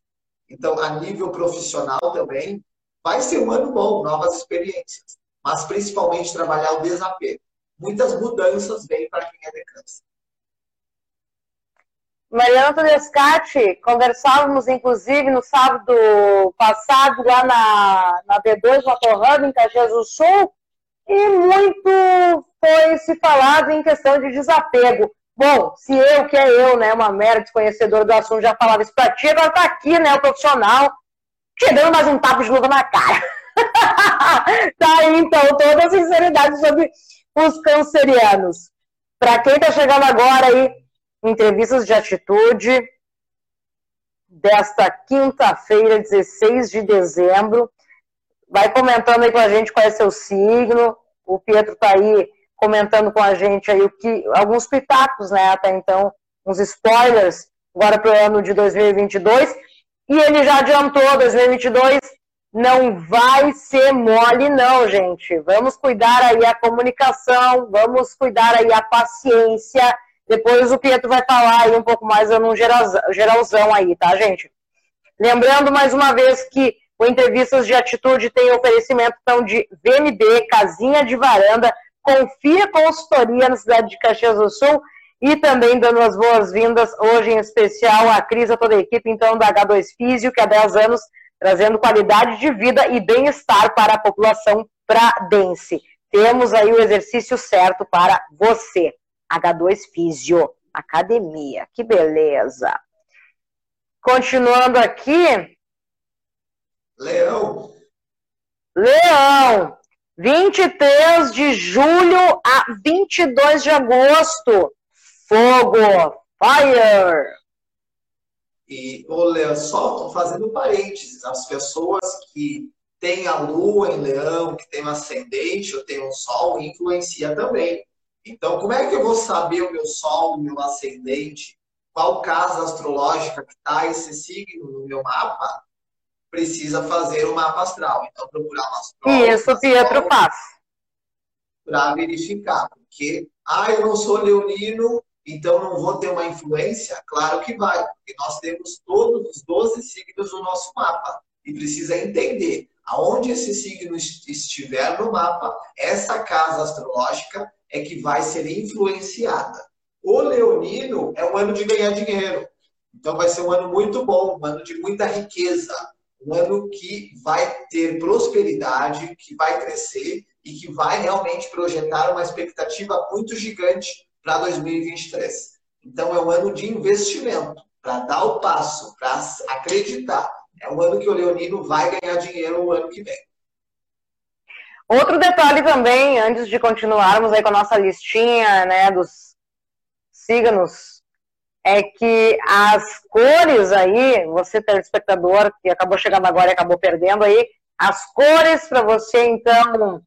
Então, a nível profissional também, vai ser um ano bom, novas experiências. Mas principalmente trabalhar o desapego. Muitas mudanças vêm para quem é de câncer. Mariana Tedescati, conversávamos inclusive no sábado passado lá na, na B2 Motorhub em Caxias do Sul, e muito foi se falado em questão de desapego. Bom, se eu, que é eu, né, uma mera desconhecedora do assunto, já falava isso pra ti, agora tá aqui, né, o profissional, te dando mais um tapa de luva na cara. [LAUGHS] tá aí, então, toda a sinceridade sobre os cancerianos. Para quem tá chegando agora aí, entrevistas de atitude desta quinta-feira, 16 de dezembro. Vai comentando aí com a gente qual é seu signo. O Pietro tá aí comentando com a gente aí o que alguns pitacos, né, até então, uns spoilers agora para o ano de 2022. E ele já adiantou 2022 não vai ser mole não, gente. Vamos cuidar aí a comunicação, vamos cuidar aí a paciência. Depois o Pietro vai falar aí um pouco mais num geralzão aí, tá, gente? Lembrando mais uma vez que o Entrevistas de Atitude tem oferecimento então, de VMB, Casinha de Varanda, Confia Consultoria na cidade de Caxias do Sul e também dando as boas-vindas hoje em especial à Cris, a toda a equipe então da H2 Físio, que há 10 anos trazendo qualidade de vida e bem-estar para a população pradense. Temos aí o exercício certo para você. H2 Físio, academia, que beleza. Continuando aqui. Leão. Leão. 23 de julho a 22 de agosto. Fogo! Fire! E, olha, só fazendo parênteses, as pessoas que têm a lua em leão, que tem um ascendente ou tem um sol, influencia também. Então, como é que eu vou saber o meu sol, o meu ascendente? Qual casa astrológica que está esse signo no meu mapa? Precisa fazer o mapa astral. Então, procurar uma astróloga. Isso, Pietro faz. Para verificar. Porque, ah, eu não sou leonino, então não vou ter uma influência? Claro que vai, porque nós temos todos os 12 signos no nosso mapa. E precisa entender aonde esse signo estiver no mapa, essa casa astrológica é que vai ser influenciada. O leonino é um ano de ganhar dinheiro. Então vai ser um ano muito bom, um ano de muita riqueza, ano que vai ter prosperidade, que vai crescer e que vai realmente projetar uma expectativa muito gigante para 2023. Então, é um ano de investimento, para dar o passo, para acreditar. É um ano que o Leonino vai ganhar dinheiro no ano que vem. Outro detalhe também, antes de continuarmos aí com a nossa listinha né, dos signos, é que as cores aí, você telespectador que acabou chegando agora e acabou perdendo aí, as cores para você então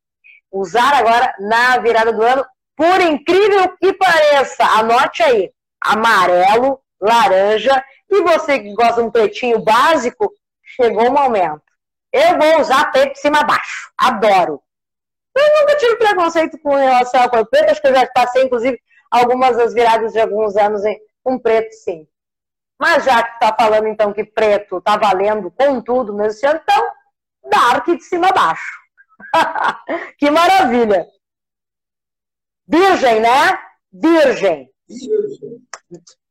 usar agora na virada do ano, por incrível que pareça, anote aí, amarelo, laranja, e você que gosta de um pretinho básico, chegou o momento. Eu vou usar preto de cima a baixo, adoro. Eu nunca tive preconceito com relação à cor preta, acho que eu já passei, inclusive, algumas das viradas de alguns anos com preto, sim. Mas já que tá falando, então, que preto tá valendo com tudo nesse ano, então, dark de cima a baixo. [LAUGHS] que maravilha! Virgem, né? Virgem. Virgem.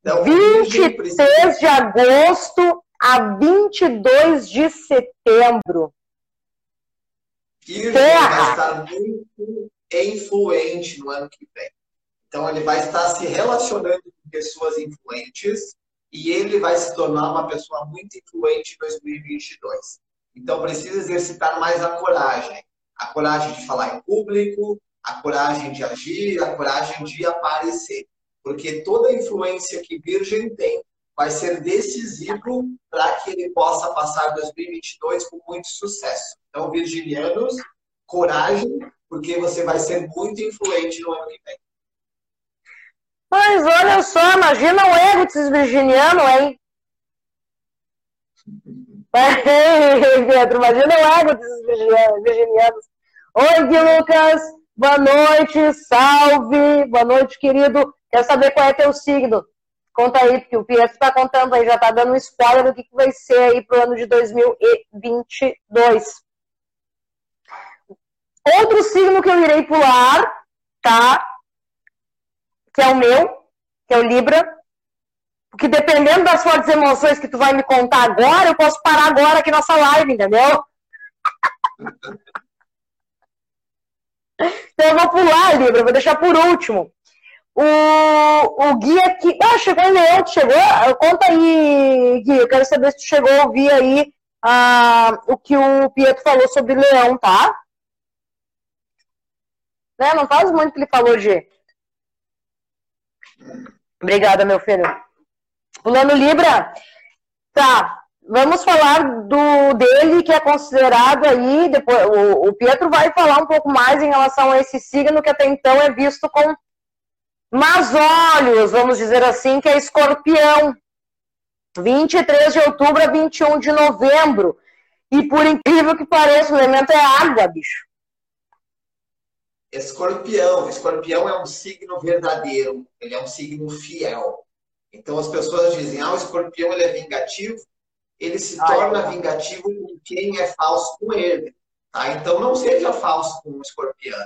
Então, 23 de agosto a 22 de setembro. Virgem vai estar muito influente no ano que vem. Então, ele vai estar se relacionando com pessoas influentes e ele vai se tornar uma pessoa muito influente em 2022. Então, precisa exercitar mais a coragem. A coragem de falar em público, a coragem de agir, a coragem de aparecer. Porque toda a influência que Virgem tem vai ser decisivo para que ele possa passar 2022 com muito sucesso. Então, virginianos, coragem, porque você vai ser muito influente no ano que vem. Mas olha só, imagina o ego desses virginianos, hein? [LAUGHS] Pedro, imagina o ego desses virginianos. Oi, Gui Lucas, boa noite, salve, boa noite, querido. Quer saber qual é teu signo? Conta aí, porque o Pietro está contando aí, já está dando spoiler do que, que vai ser aí pro ano de 2022. Outro signo que eu irei pular, tá? Que é o meu, que é o Libra. Porque dependendo das fortes emoções que tu vai me contar agora, eu posso parar agora aqui nossa live, entendeu? [LAUGHS] Então eu vou pular, Libra, vou deixar por último. O, o Gui aqui. Ah, chegou o Leão, chegou? Conta aí, Gui. Eu quero saber se tu chegou a ouvir aí ah, o que o Pietro falou sobre Leão, tá? Né? Não faz muito que ele falou, G. Obrigada, meu filho. Pulando Libra. Tá. Vamos falar do dele que é considerado aí. Depois, o, o Pietro vai falar um pouco mais em relação a esse signo que até então é visto com mas olhos, vamos dizer assim, que é escorpião. 23 de outubro a 21 de novembro. E por incrível que pareça, o elemento é água, bicho. Escorpião. Escorpião é um signo verdadeiro. Ele é um signo fiel. Então as pessoas dizem, ah, o escorpião ele é vingativo. Ele se Ai, torna é. vingativo com quem é falso com ele. Tá? Então não seja falso com o escorpião.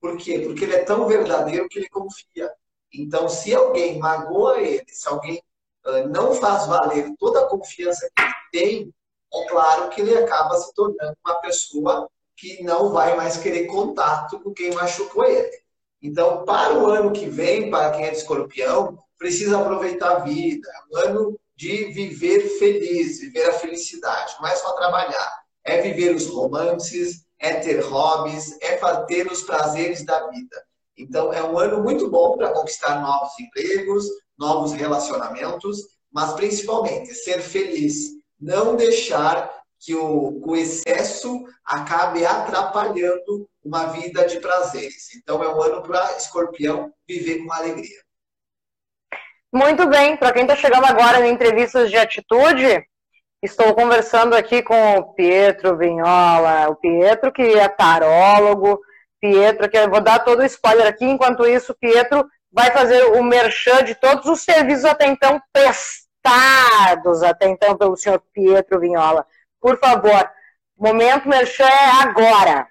Por quê? Porque ele é tão verdadeiro que ele confia. Então, se alguém magoa ele, se alguém uh, não faz valer toda a confiança que ele tem, é claro que ele acaba se tornando uma pessoa que não vai mais querer contato com quem machucou ele. Então, para o ano que vem, para quem é de escorpião, precisa aproveitar a vida. É um ano de viver feliz, viver a felicidade. Não é só trabalhar. É viver os romances, é ter hobbies, é ter os prazeres da vida. Então, é um ano muito bom para conquistar novos empregos, novos relacionamentos, mas principalmente ser feliz. Não deixar que o, o excesso acabe atrapalhando uma vida de prazeres. Então, é um ano para escorpião viver com alegria. Muito bem, para quem está chegando agora em entrevistas de atitude, estou conversando aqui com o Pietro Vinhola, o Pietro que é tarólogo, Pietro, que eu vou dar todo o spoiler aqui, enquanto isso, Pietro vai fazer o merchan de todos os serviços até então prestados até então pelo senhor Pietro Vinhola. Por favor, momento merchan é agora.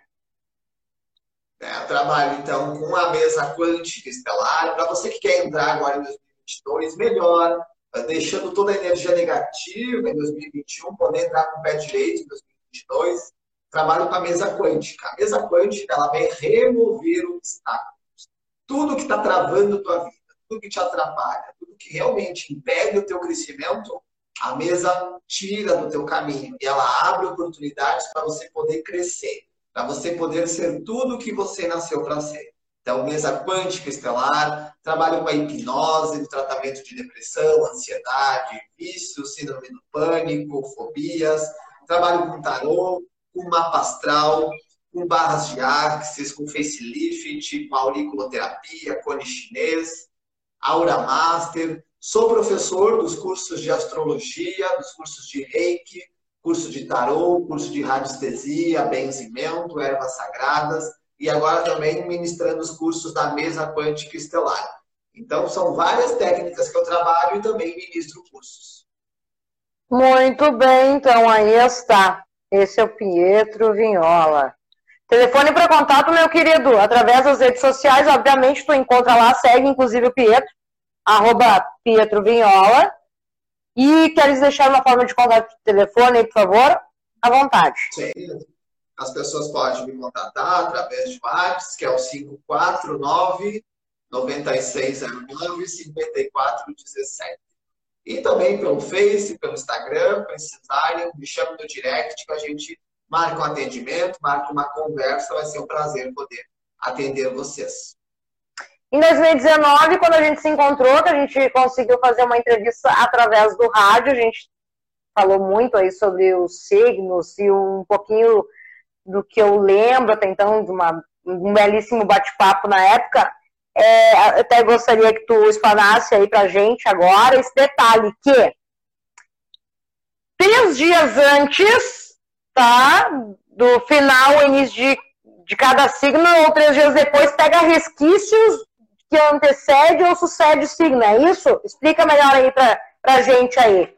É, trabalho então com a mesa quântica estelar. Para você que quer entrar agora em 2022, melhor, deixando toda a energia negativa em 2021, poder entrar com o pé direito em 2022 trabalho com a mesa quântica. A mesa quântica ela vai remover obstáculos. Tudo que está travando tua vida, tudo que te atrapalha, tudo que realmente impede o teu crescimento, a mesa tira do teu caminho e ela abre oportunidades para você poder crescer, para você poder ser tudo o que você nasceu para ser. Então, mesa quântica estelar, trabalho com a hipnose, no tratamento de depressão, ansiedade, vícios, síndrome do pânico, fobias. Trabalho com tarô, com mapa astral, com barras de axis, com facelift, com auriculoterapia, cone chinês, aura master. Sou professor dos cursos de astrologia, dos cursos de reiki, curso de tarô, curso de radiestesia, benzimento, ervas sagradas e agora também ministrando os cursos da mesa quântica estelar. Então, são várias técnicas que eu trabalho e também ministro cursos. Muito bem, então aí está. Esse é o Pietro Vinhola. Telefone para contato, meu querido, através das redes sociais, obviamente, tu encontra lá, segue inclusive o Pietro, arroba Pietro Vinhola. E queres deixar uma forma de contato de telefone por favor? À vontade. Sim. As pessoas podem me contatar através de WhatsApp, que é o 549 9609 5417. E também pelo Face, pelo Instagram, precisarem, me chamem no direct que a gente marca um atendimento, marca uma conversa, vai ser um prazer poder atender vocês. Em 2019, quando a gente se encontrou, que a gente conseguiu fazer uma entrevista através do rádio, a gente falou muito aí sobre os signos e um pouquinho do que eu lembro até então, de uma, um belíssimo bate-papo na época. É, até gostaria que tu explanasse aí pra gente agora esse detalhe que três dias antes, tá, do final, início de, de cada signo, ou três dias depois, pega resquícios que antecede ou sucede o signo, é isso? Explica melhor aí pra, pra gente aí.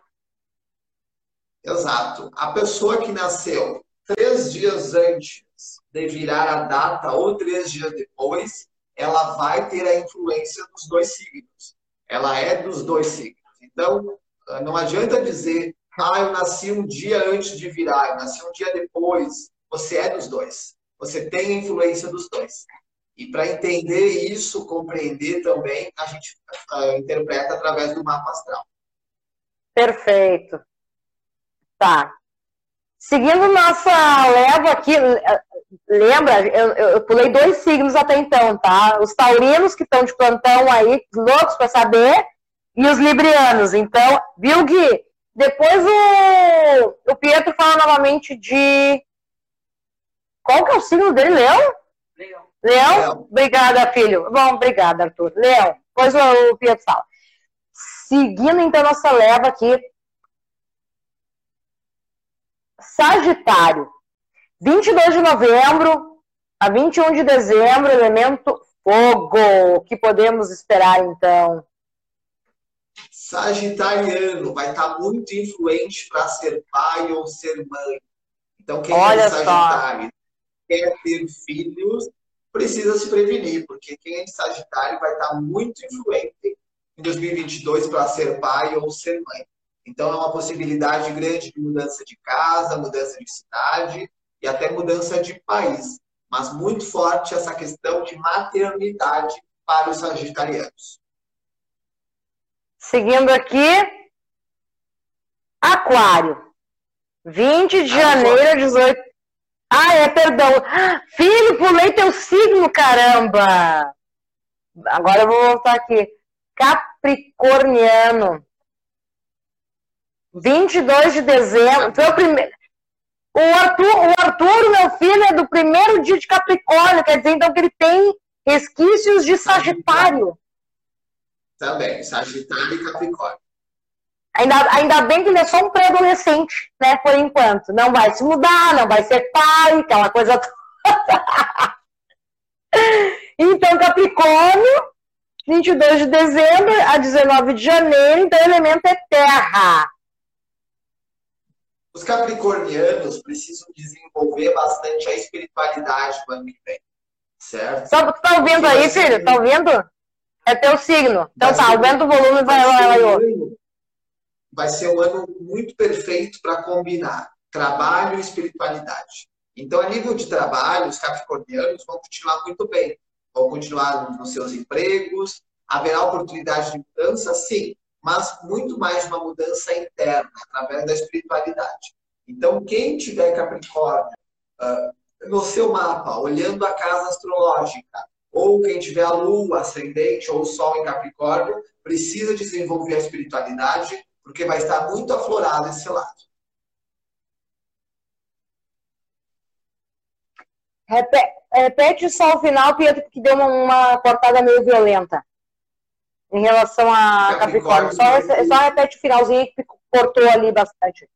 Exato. A pessoa que nasceu três dias antes de virar a data ou três dias depois, ela vai ter a influência dos dois signos. Ela é dos dois signos. Então, não adianta dizer, ah, eu nasci um dia antes de virar, eu nasci um dia depois. Você é dos dois. Você tem a influência dos dois. E para entender isso, compreender também, a gente uh, interpreta através do mapa astral. Perfeito. Tá. Seguindo nossa leva aqui, lembra, eu, eu, pulei dois signos até então, tá? Os taurinos que estão de plantão aí, loucos para saber, e os librianos. Então, viu, Gui? Depois o, o Pietro fala novamente de. Qual que é o signo dele, Leão? Leão. Leão? Obrigada, filho. Bom, obrigada, Arthur. Leão. Depois o, Pietro fala. Seguindo então nossa leva aqui, Sagitário. 22 de novembro a 21 de dezembro, elemento fogo. O que podemos esperar então? Sagitariano vai estar muito influente para ser pai ou ser mãe. Então, quem é Olha é Sagitário só. quer ter filhos, precisa se prevenir, porque quem é de Sagitário vai estar muito influente em 2022 para ser pai ou ser mãe. Então, é uma possibilidade grande de mudança de casa, mudança de cidade e até mudança de país. Mas muito forte essa questão de maternidade para os sagitarianos. Seguindo aqui, Aquário. 20 de janeiro a 18. Ah, é, perdão. Filho, pulei teu signo, caramba! Agora eu vou voltar aqui. Capricorniano. 22 de dezembro. Foi o primeiro. O Arthur, o Arthur, meu filho, é do primeiro dia de Capricórnio, quer dizer, então, que ele tem resquícios de Sagitário. Também, Sagitário e Capricórnio. Ainda, ainda bem que ele é só um pré-adolescente, né, por enquanto. Não vai se mudar, não vai ser pai, aquela coisa [LAUGHS] toda. então, Capricórnio, 22 de dezembro a 19 de janeiro, então o elemento é terra. Os capricornianos precisam desenvolver bastante a espiritualidade no ano que vem. Certo? Só que tu tá ouvindo aí, filho? Tá ouvindo? É teu signo. Então tá, aumenta o volume e vai lá, vai lá. Vai ser um ano muito perfeito para combinar trabalho e espiritualidade. Então, a nível de trabalho, os capricornianos vão continuar muito bem. Vão continuar nos seus empregos, haverá oportunidade de mudança, sim, mas muito mais uma mudança interna, através da espiritualidade. Então, quem tiver Capricórnio uh, no seu mapa, olhando a casa astrológica, ou quem tiver a lua ascendente ou o sol em Capricórnio, precisa desenvolver a espiritualidade, porque vai estar muito aflorado esse lado. Repete, repete só o final, Pedro, que deu uma, uma, cortada meio violenta em relação a Capricórnio. Capricórnio. Só, só repete o finalzinho que cortou ali bastante.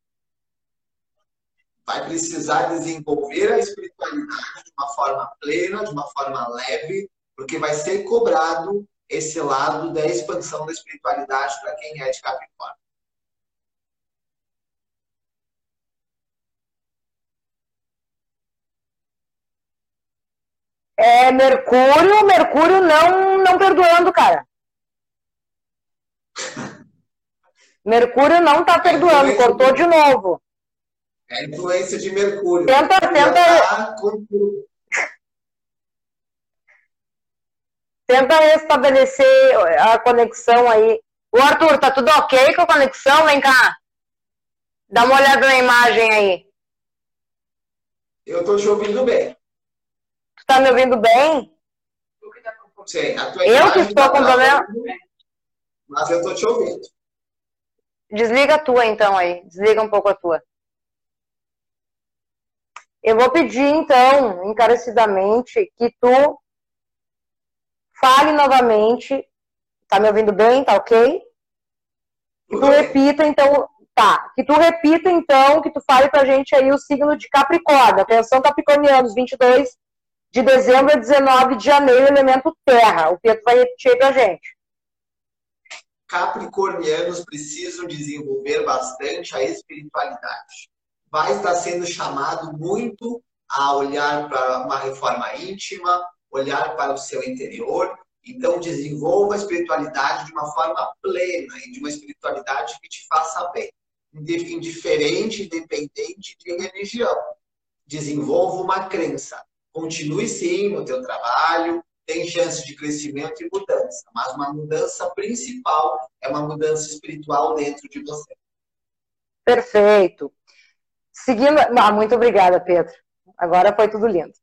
Vai precisar desenvolver a espiritualidade de uma forma plena, de uma forma leve, porque vai ser cobrado esse lado da expansão da espiritualidade para quem é de Capricórnio. É Mercúrio, Mercúrio não, não perdoando, cara. Mercúrio não tá perdoando, cortou de novo. É a influência de Mercúrio. Tenta, tenta. Tá tenta restabelecer a conexão aí. O Arthur, tá tudo ok com a conexão? Vem cá. Dá uma olhada na imagem aí. Eu tô te ouvindo bem. Tá me ouvindo bem? Sim, eu que estou tá com problema. Mas eu estou te ouvindo. Desliga a tua então aí. Desliga um pouco a tua. Eu vou pedir então, encarecidamente, que tu fale novamente. Tá me ouvindo bem? Tá ok? Que tu repita então. Tá. Que tu repita então, que tu fale pra gente aí o signo de Capricórnio. Atenção, Capricornianos, 22 de dezembro a 19 de janeiro, elemento terra. O Pedro vai repetir para a gente. Capricornianos precisam desenvolver bastante a espiritualidade. Vai estar sendo chamado muito a olhar para uma reforma íntima, olhar para o seu interior. Então, desenvolva a espiritualidade de uma forma plena e de uma espiritualidade que te faça bem, indiferente, independente de religião. Desenvolva uma crença continue sim no teu trabalho, tem chance de crescimento e mudança, mas uma mudança principal é uma mudança espiritual dentro de você. Perfeito. Seguindo, ah, muito obrigada, Pedro. Agora foi tudo lindo.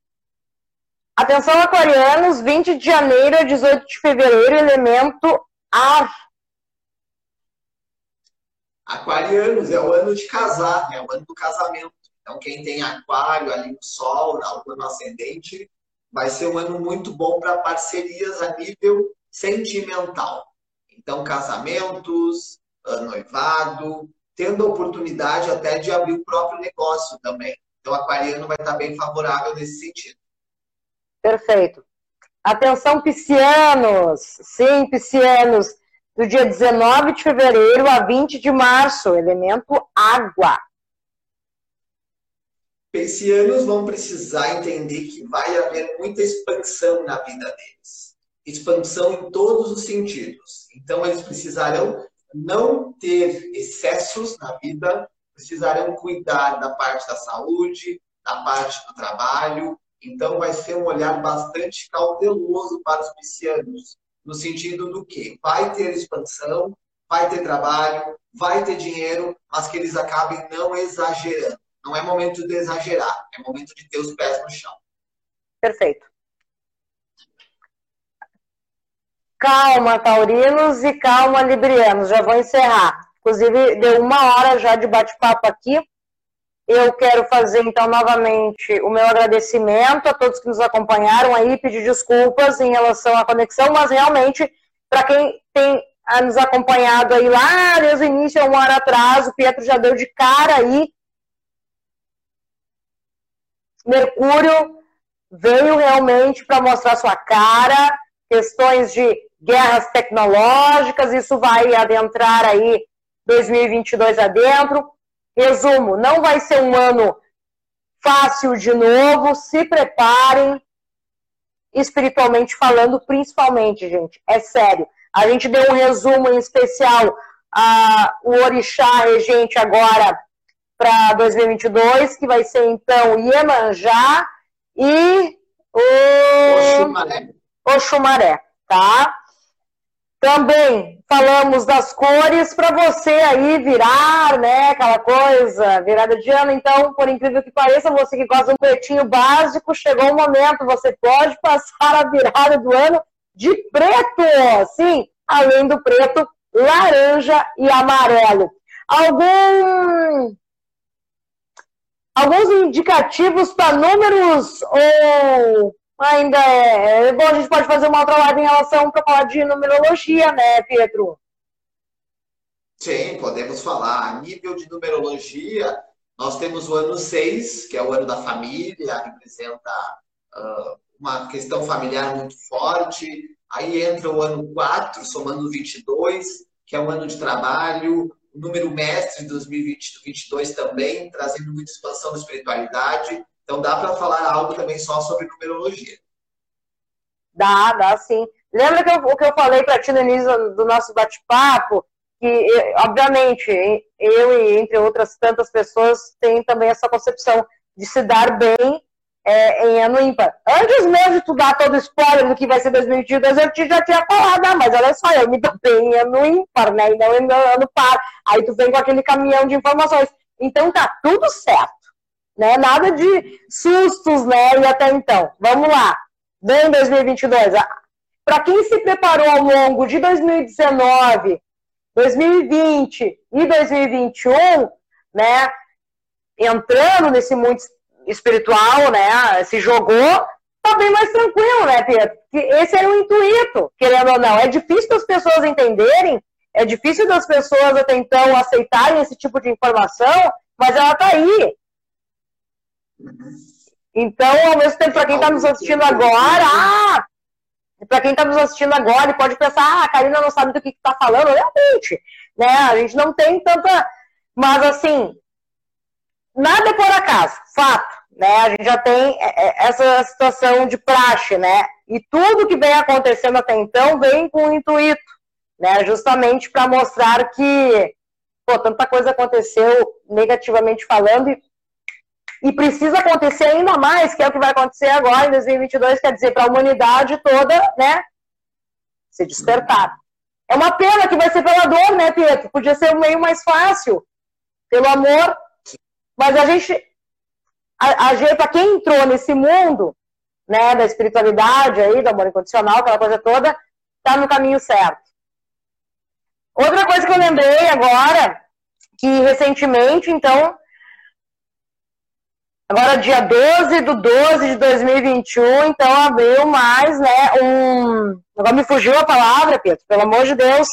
Atenção, aquarianos, 20 de janeiro a 18 de fevereiro, elemento ar. Aquarianos é o ano de casar, é o ano do casamento. Então, quem tem aquário ali no sol, na lua no ascendente, vai ser um ano muito bom para parcerias a nível sentimental. Então, casamentos, noivado, tendo a oportunidade até de abrir o próprio negócio também. Então, aquariano vai estar bem favorável nesse sentido. Perfeito. Atenção, piscianos! Sim, piscianos! Do dia 19 de fevereiro a 20 de março, elemento água piscianos vão precisar entender que vai haver muita expansão na vida deles. Expansão em todos os sentidos. Então, eles precisarão não ter excessos na vida, precisarão cuidar da parte da saúde, da parte do trabalho. Então, vai ser um olhar bastante cauteloso para os piscianos, no sentido do que vai ter expansão, vai ter trabalho, vai ter dinheiro, mas que eles acabem não exagerando. Não é momento de exagerar, é momento de ter os pés no chão. Perfeito. Calma, taurinos, e calma, librianos. Já vou encerrar. Inclusive, deu uma hora já de bate-papo aqui. Eu quero fazer, então, novamente o meu agradecimento a todos que nos acompanharam aí, pedir desculpas em relação à conexão, mas realmente, para quem tem nos acompanhado aí lá desde o início, uma hora atrás, o Pietro já deu de cara aí Mercúrio veio realmente para mostrar sua cara, questões de guerras tecnológicas, isso vai adentrar aí 2022 adentro. Resumo, não vai ser um ano fácil de novo, se preparem, espiritualmente falando, principalmente, gente, é sério. A gente deu um resumo em especial, a, o orixá regente agora para 2022, que vai ser então Iemanjá e o Oxumaré. Oxumaré, tá? Também falamos das cores para você aí virar, né? Aquela coisa, virada de ano. Então, por incrível que pareça, você que gosta de um pretinho básico, chegou o momento, você pode passar a virada do ano de preto. Sim, além do preto, laranja e amarelo. Algum alguns indicativos para números ou ainda é, é. Bom, a gente pode fazer uma outra live em relação para falar de numerologia, né, Pedro? Sim, podemos falar. A nível de numerologia, nós temos o ano 6, que é o ano da família, representa uh, uma questão familiar muito forte. Aí entra o ano 4, somando 22, que é o ano de trabalho. O número mestre de 2022 também, trazendo muita expansão da espiritualidade. Então dá para falar algo também só sobre numerologia. Dá, dá sim. Lembra que eu, o que eu falei para ti no início do nosso bate-papo? Que, obviamente, eu e entre outras tantas pessoas tem também essa concepção de se dar bem é, em ano ímpar. Antes mesmo de tu dar todo spoiler do que vai ser 2022, eu já tinha falado, ah, mas olha só, eu me dou bem em ano ímpar, né? E não em ano par. Aí tu vem com aquele caminhão de informações. Então tá tudo certo né? Nada de sustos, né? E até então. Vamos lá. Bem 2022. Para quem se preparou ao longo de 2019, 2020 e 2021, né? Entrando nesse mundo espiritual, né? Se jogou, tá bem mais tranquilo, né, Pedro? Esse era o intuito, querendo ou não. É difícil das pessoas entenderem, é difícil das pessoas até então aceitarem esse tipo de informação, mas ela tá aí. Então, ao mesmo tempo, para quem está nos assistindo agora, ah, para quem está nos assistindo agora, pode pensar, ah, a Karina não sabe do que está falando, realmente, né? A gente não tem tanta. Mas assim, nada é por acaso, fato. Né? A gente já tem é, é, essa situação de praxe, né? E tudo que vem acontecendo até então vem com o intuito, né? Justamente para mostrar que pô, tanta coisa aconteceu negativamente falando e e precisa acontecer ainda mais, que é o que vai acontecer agora em 2022, quer dizer, para a humanidade toda, né, se despertar. É uma pena que vai ser pela dor, né, Pietro? Podia ser o meio mais fácil, pelo amor, mas a gente, a, para quem entrou nesse mundo, né, da espiritualidade aí, do amor incondicional, aquela coisa toda, tá no caminho certo. Outra coisa que eu lembrei agora, que recentemente, então, Agora, dia 12 do 12 de 2021, então abriu mais, né, um... Agora me fugiu a palavra, Pedro, pelo amor de Deus.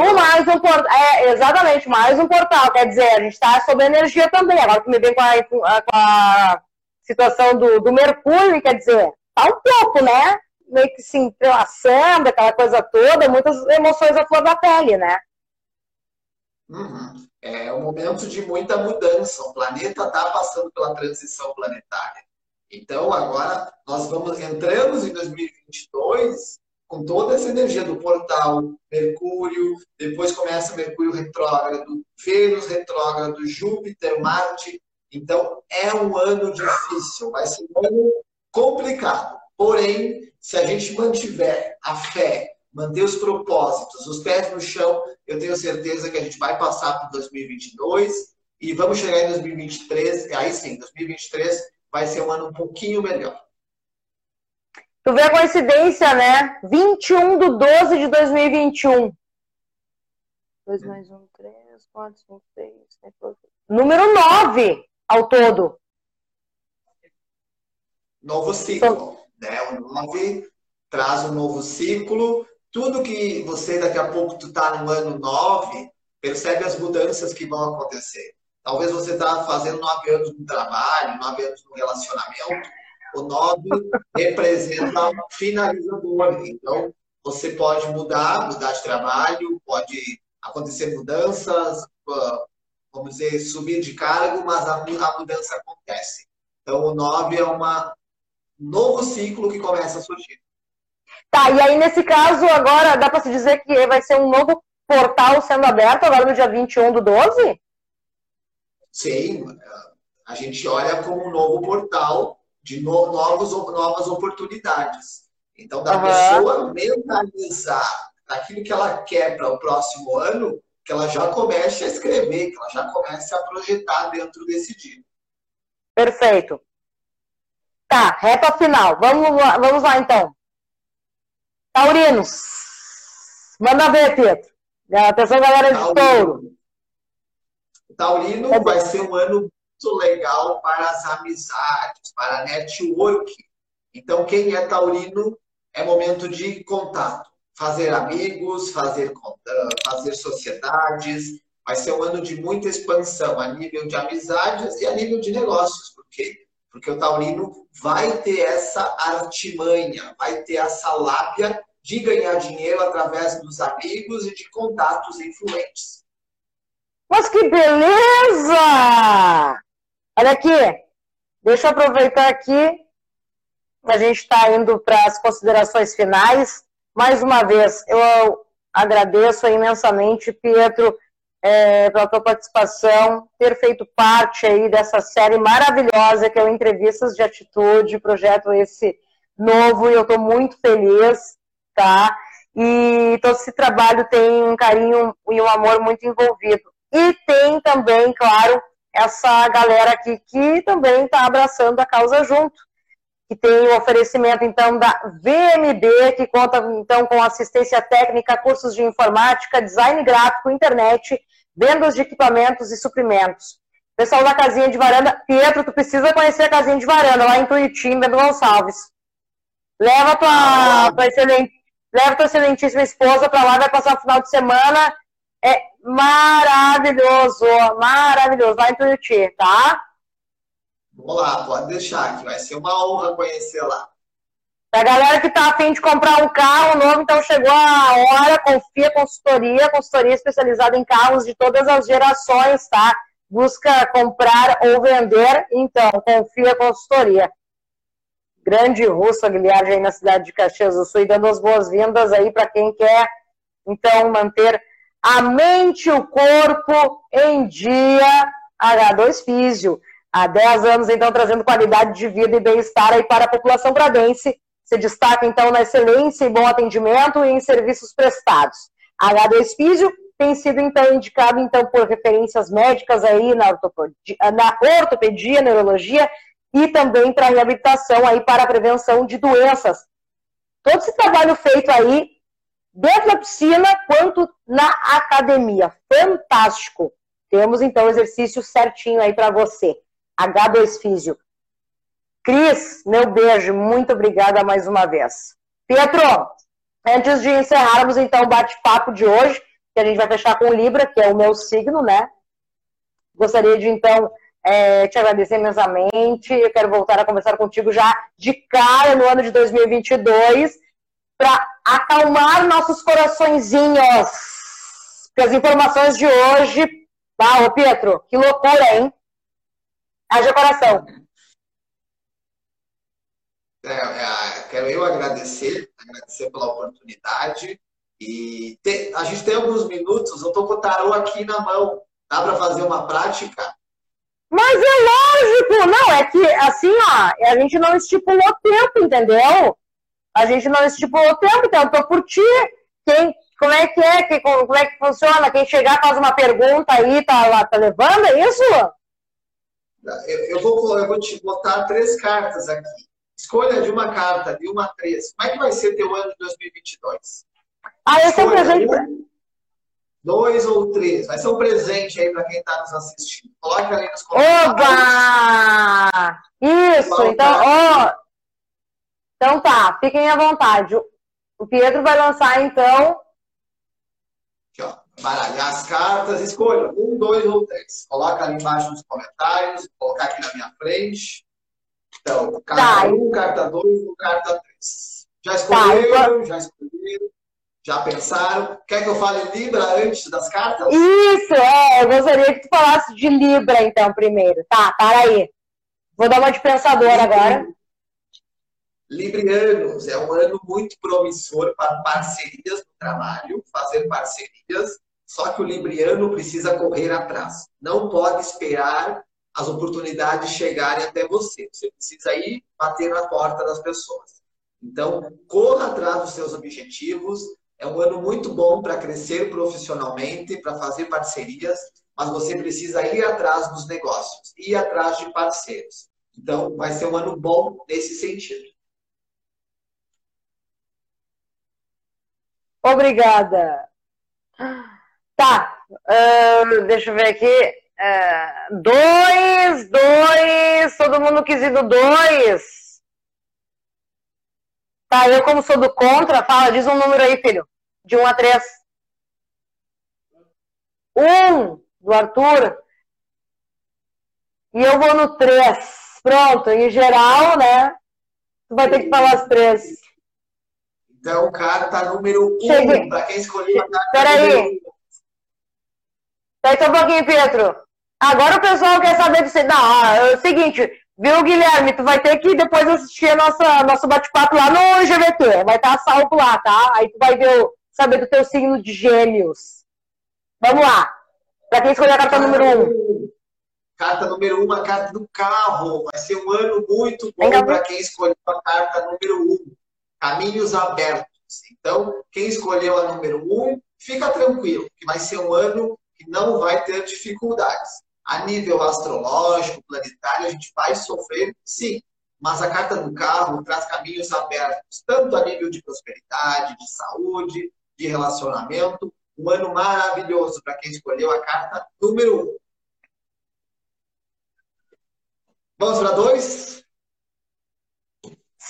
Um mais um portal. É, exatamente, mais um portal. Quer dizer, a gente está sob energia também. Agora que me vem com a, com a situação do, do Mercúrio, quer dizer, tá um pouco, né? Meio que se entrelaçando, aquela coisa toda, muitas emoções à flor da pele, né? Uhum é um momento de muita mudança. O planeta está passando pela transição planetária. Então, agora nós vamos entramos em 2022 com toda essa energia do portal Mercúrio, depois começa Mercúrio retrógrado, Vênus retrógrado, Júpiter, Marte. Então, é um ano difícil, vai ser um ano complicado. Porém, se a gente mantiver a fé, manter os propósitos, os pés no chão, eu tenho certeza que a gente vai passar para 2022 e vamos chegar em 2023, e aí sim, 2023 vai ser um ano um pouquinho melhor. Tu vê a coincidência, né? 21 de 12 de 2021. 2 mais 1, 3, 4, 5, 6, 7, 8. Número 9 ao todo. Novo ciclo. Né? O 9 traz um novo ciclo tudo que você daqui a pouco tu tá no ano 9, percebe as mudanças que vão acontecer. Talvez você está fazendo nove anos no trabalho, nove anos no relacionamento. O nove representa finalizador. Então, você pode mudar, mudar de trabalho, pode acontecer mudanças, vamos dizer, subir de cargo, mas a, mudança acontece. Então, o nove é um novo ciclo que começa a surgir. Tá, e aí nesse caso, agora dá para se dizer que vai ser um novo portal sendo aberto agora no dia 21 do 12? Sim, a gente olha como um novo portal de novos, novas oportunidades. Então, da uhum. pessoa mentalizar aquilo que ela quer para o próximo ano, que ela já comece a escrever, que ela já comece a projetar dentro desse dia. Perfeito. Tá, reta final. Vamos lá, vamos lá então. Taurinos. Manda ver, Pedro. Atenção, galera de touro. Taurino vai ser um ano muito legal para as amizades, para network. Então, quem é taurino é momento de contato fazer amigos, fazer, fazer sociedades. Vai ser um ano de muita expansão a nível de amizades e a nível de negócios. Por quê? Porque o taurino vai ter essa artimanha, vai ter essa lábia de ganhar dinheiro através dos amigos e de contatos influentes. Mas que beleza! Olha aqui, deixa eu aproveitar aqui, a gente está indo para as considerações finais. Mais uma vez, eu agradeço imensamente, Pietro, é, pela tua participação, ter feito parte aí dessa série maravilhosa que é o Entrevistas de Atitude, projeto esse novo, e eu estou muito feliz, tá? E todo esse trabalho tem um carinho e um amor muito envolvido. E tem também, claro, essa galera aqui que também está abraçando a causa junto que tem o oferecimento, então, da VMB, que conta, então, com assistência técnica, cursos de informática, design gráfico, internet, vendas de equipamentos e suprimentos. Pessoal da Casinha de Varanda, Pietro, tu precisa conhecer a Casinha de Varanda, lá em Tuiutim, Bento Gonçalves. Leva tua, tua, excelente, leva tua excelentíssima esposa para lá, vai passar o final de semana. É maravilhoso, maravilhoso, lá em Tuiuti, tá? Vamos lá, pode deixar, que vai ser uma honra conhecer lá. Pra galera que está afim de comprar um carro novo, então chegou a hora, confia consultoria, consultoria especializada em carros de todas as gerações, tá? Busca comprar ou vender, então, confia consultoria. Grande Russo Aguilar aí na cidade de Caxias do Sul e dando as boas-vindas aí para quem quer, então, manter a mente e o corpo em dia. H2 Físio há 10 anos, então, trazendo qualidade de vida e bem-estar aí para a população bradense. Se destaca, então, na excelência e bom atendimento e em serviços prestados. A H2 Físio tem sido, então, indicado, então, por referências médicas aí na ortopedia, na ortopedia neurologia e também para reabilitação aí para a prevenção de doenças. Todo esse trabalho feito aí, dentro da piscina, quanto na academia. Fantástico! Temos, então, exercício certinho aí para você. H2 Físio. Cris, meu beijo, muito obrigada mais uma vez. Pietro, antes de encerrarmos então o bate-papo de hoje, que a gente vai fechar com o Libra, que é o meu signo, né? Gostaria de então é, te agradecer imensamente. Eu quero voltar a conversar contigo já de cara no ano de 2022 para acalmar nossos coraçõezinhos. Porque as informações de hoje, tá, ô Pietro, que loucura, hein? Haja coração. É, é, quero eu agradecer, agradecer pela oportunidade. E te, a gente tem alguns minutos, eu estou com o tarô aqui na mão. Dá para fazer uma prática? Mas é lógico, não, é que assim, ó, a gente não estipulou tempo, entendeu? A gente não estipulou tempo, então eu tô por ti. Quem, como é que é? Que, como é que funciona? Quem chegar faz uma pergunta aí, tá, lá, tá levando, é isso? Eu, eu, vou, eu vou te botar três cartas aqui. Escolha de uma carta, de uma a três. Como é que vai ser teu ano de 2022? Ah, esse é um presente. Um, dois ou três. Vai ser um presente aí para quem está nos assistindo. Coloque ali nos comentários. Oba! Isso, então, ó. Então tá, fiquem à vontade. O Pedro vai lançar, então. Aqui, ó baralhar as cartas, escolha um, dois ou três. Coloca ali embaixo nos comentários, vou colocar aqui na minha frente. Então, carta 1, tá. um, carta 2 ou carta 3. Já escolheram? Tá, já escolheram? Já pensaram? Quer que eu fale Libra antes das cartas? Isso, é. Eu gostaria que tu falasse de Libra, então, primeiro. Tá, para aí. Vou dar uma de pensador agora. Librianos, é um ano muito promissor para parcerias no trabalho, fazer parcerias Só que o libriano precisa correr atrás. Não pode esperar as oportunidades chegarem até você. Você precisa ir bater na porta das pessoas. Então, corra atrás dos seus objetivos. É um ano muito bom para crescer profissionalmente, para fazer parcerias, mas você precisa ir atrás dos negócios, ir atrás de parceiros. Então, vai ser um ano bom nesse sentido. Obrigada. Tá, deixa eu ver aqui. Uh, dois, dois, todo mundo quis ir do dois. Tá, eu como sou do contra, fala, diz um número aí, filho. De um a três. Um, do Arthur. E eu vou no três. Pronto, em geral, né? Tu vai ter que falar as três. Então, carta número um, Cheguei. para quem escolheu a carta Peraí. número um. Peraí só um pouquinho, Pedro. Agora o pessoal quer saber de você. Não, é o seguinte, viu, Guilherme? Tu vai ter que depois assistir a nossa, nosso bate-papo lá no GVT. Vai estar salvo lá, tá? Aí tu vai ver, saber do teu signo de gêmeos. Vamos lá. Para quem escolheu a carta número um. Carta número um, a carta do carro. Vai ser um ano muito bom para quem escolheu a carta número um. Caminhos abertos. Então, quem escolheu a número um, fica tranquilo, que vai ser um ano que não vai ter dificuldades. A nível astrológico, planetário, a gente vai sofrer, sim, mas a carta do carro traz caminhos abertos, tanto a nível de prosperidade, de saúde, de relacionamento. Um ano maravilhoso para quem escolheu a carta número um. Vamos para dois?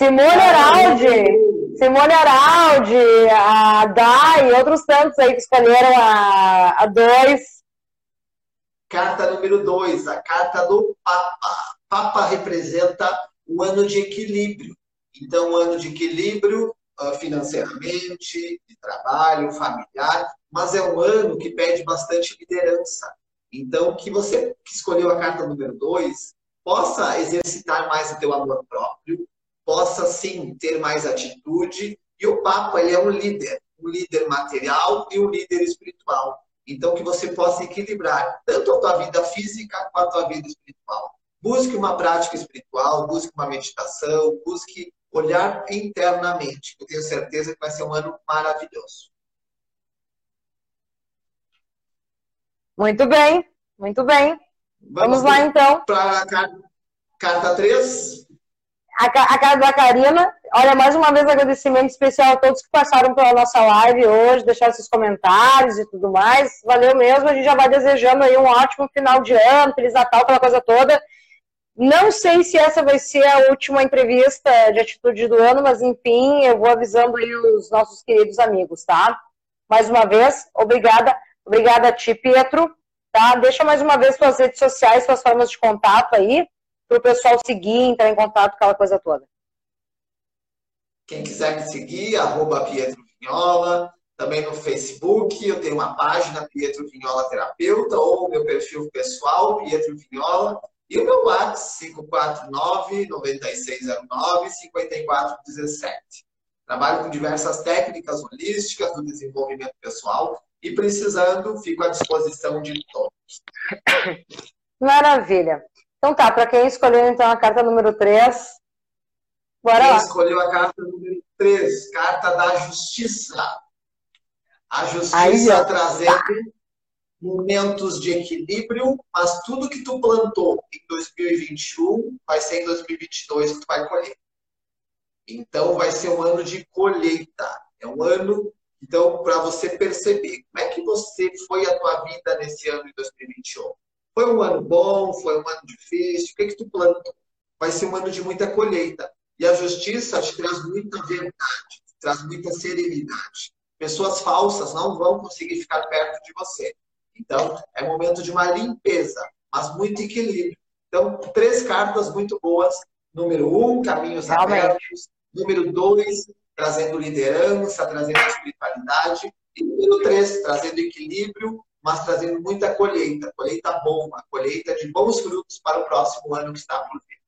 Simone Araldi, Simone Araldi, a Dai e outros tantos aí que escolheram a, a dois. Carta número dois, a carta do Papa. Papa representa um ano de equilíbrio. Então, um ano de equilíbrio uh, financeiramente, de trabalho, familiar, mas é um ano que pede bastante liderança. Então, que você que escolheu a carta número dois, possa exercitar mais o teu amor próprio, possa sim ter mais atitude. E o Papa ele é um líder, um líder material e um líder espiritual. Então que você possa equilibrar tanto a tua vida física quanto a vida espiritual. Busque uma prática espiritual, busque uma meditação, busque olhar internamente. Eu tenho certeza que vai ser um ano maravilhoso. Muito bem, muito bem. Vamos, Vamos lá, então. Para a carta 3. A, a carta da Karina. Olha, mais uma vez agradecimento especial a todos que passaram pela nossa live hoje, deixaram seus comentários e tudo mais. Valeu mesmo. A gente já vai desejando aí um ótimo final de ano, Feliz Natal, aquela coisa toda. Não sei se essa vai ser a última entrevista de atitude do ano, mas enfim, eu vou avisando aí os nossos queridos amigos, tá? Mais uma vez, obrigada. Obrigada a ti, Pietro. Tá? Deixa mais uma vez suas redes sociais, suas formas de contato aí, para o pessoal seguir, entrar em contato, aquela coisa toda. Quem quiser me seguir, arroba Pietro Vinhola, também no Facebook, eu tenho uma página, Pietro Vinhola Terapeuta, ou meu perfil pessoal, Pietro Vinhola, e o meu WhatsApp, 549-9609-5417. Trabalho com diversas técnicas holísticas do desenvolvimento pessoal e precisando, fico à disposição de todos. Maravilha. Então tá, para quem escolheu então a carta número 3, bora quem lá. escolheu a carta número 3, carta da justiça. A justiça Aí, trazendo momentos de equilíbrio, mas tudo que tu plantou em 2021 vai ser em 2022 que tu vai colher. Então vai ser um ano de colheita. É um ano então, para você perceber como é que você foi a tua vida nesse ano de 2021. Foi um ano bom? Foi um ano difícil? O que, é que tu plantou? Vai ser um ano de muita colheita. E a justiça te traz muita verdade, traz muita serenidade. Pessoas falsas não vão conseguir ficar perto de você. Então, é momento de uma limpeza, mas muito equilíbrio. Então, três cartas muito boas. Número um, caminhos Realmente. abertos. Número dois, trazendo liderança, trazendo espiritualidade. E número três, trazendo equilíbrio, mas trazendo muita colheita, colheita boa, colheita de bons frutos para o próximo ano que está por vir.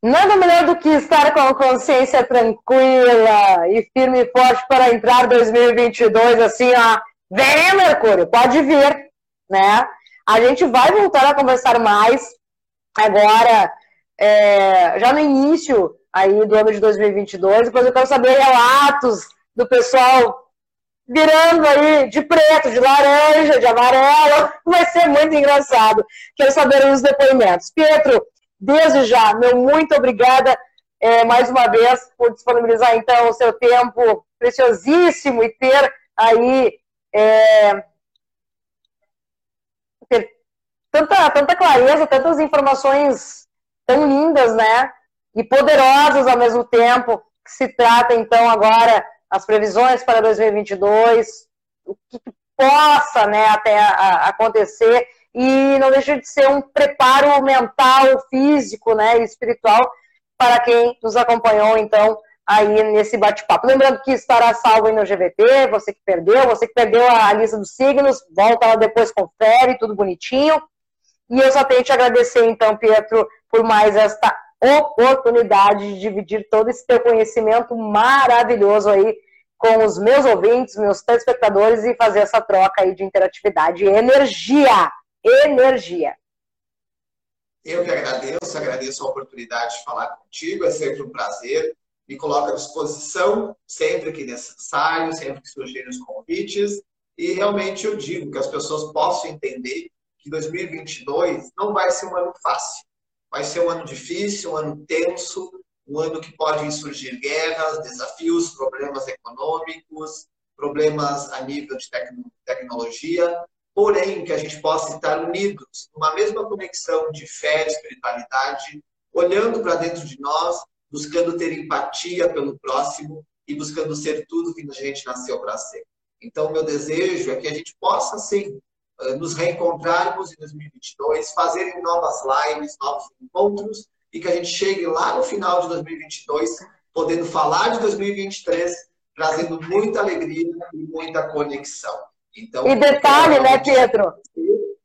Nada melhor do que estar com a consciência tranquila e firme e forte para entrar 2022 assim, ó, Venha, Mercúrio, pode vir, né? A gente vai voltar a conversar mais agora, é, já no início aí do ano de 2022. Depois eu quero saber relatos do pessoal virando aí de preto, de laranja, de amarelo. Vai ser muito engraçado. Quero saber os depoimentos. Pietro, desde já, meu muito obrigada é, mais uma vez por disponibilizar então o seu tempo preciosíssimo e ter aí é, ter tanta, tanta clareza, tantas informações tão lindas, né? E poderosas ao mesmo tempo, que se trata então agora as previsões para 2022, o que, possa, né, até acontecer e não deixa de ser um preparo mental, físico, né, e espiritual para quem nos acompanhou então aí nesse bate-papo. Lembrando que estará salvo no GVT, você que perdeu, você que perdeu a lista dos signos, volta lá depois, confere, tudo bonitinho. E eu só tenho que te agradecer, então, Pietro, por mais esta oportunidade de dividir todo esse teu conhecimento maravilhoso aí com os meus ouvintes, meus telespectadores e fazer essa troca aí de interatividade e energia. Energia. Eu que agradeço, agradeço a oportunidade de falar contigo, é sempre um prazer me coloco à disposição sempre que necessário, sempre que surgirem os convites. E realmente eu digo que as pessoas possam entender que 2022 não vai ser um ano fácil. Vai ser um ano difícil, um ano tenso, um ano que podem surgir guerras, desafios, problemas econômicos, problemas a nível de tecnologia, porém que a gente possa estar unidos numa mesma conexão de fé, de espiritualidade, olhando para dentro de nós buscando ter empatia pelo próximo e buscando ser tudo que a gente nasceu para ser. Então, meu desejo é que a gente possa, sim, nos reencontrarmos em 2022, fazerem novas lives, novos encontros e que a gente chegue lá no final de 2022 podendo falar de 2023, trazendo muita alegria e muita conexão. Então, e detalhe, né, Pedro?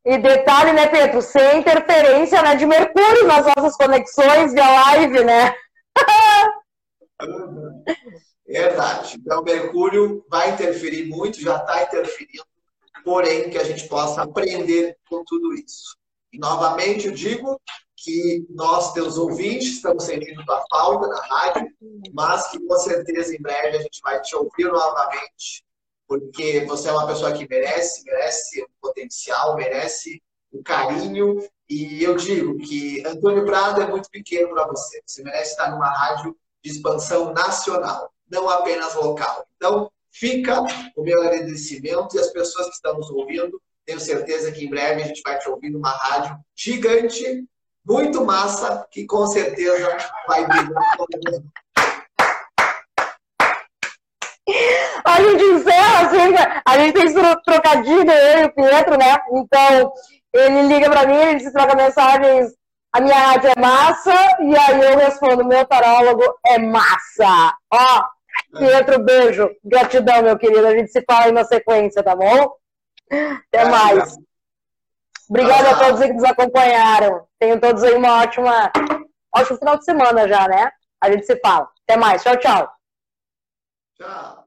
E detalhe, né, Pedro? Sem interferência né, de Mercúrio nas nossas conexões via live, né? [LAUGHS] Verdade. Então, Mercúrio vai interferir muito, já está interferindo, porém, que a gente possa aprender com tudo isso. E, novamente, eu digo que nós, teus ouvintes, estamos sentindo tua falta na rádio, mas que com certeza em breve a gente vai te ouvir novamente, porque você é uma pessoa que merece, merece o potencial, merece o carinho e eu digo que Antônio Prado é muito pequeno para você. Você merece estar numa rádio de expansão nacional, não apenas local. Então, fica o meu agradecimento e as pessoas que estão nos ouvindo, tenho certeza que em breve a gente vai te ouvir numa rádio gigante, muito massa, que com certeza vai vir. A gente encerra assim, a gente tem trocadilho, eu e o Pietro, né? Então, ele liga para mim, ele se troca mensagens, a minha rádio é massa, e aí eu respondo, meu tarólogo é massa. Ó, Pietro, beijo, gratidão, meu querido, a gente se fala aí na sequência, tá bom? Até mais. Obrigada a todos que nos acompanharam. Tenham todos aí uma ótima, ótimo final de semana já, né? A gente se fala. Até mais. Tchau, tchau. Tchau.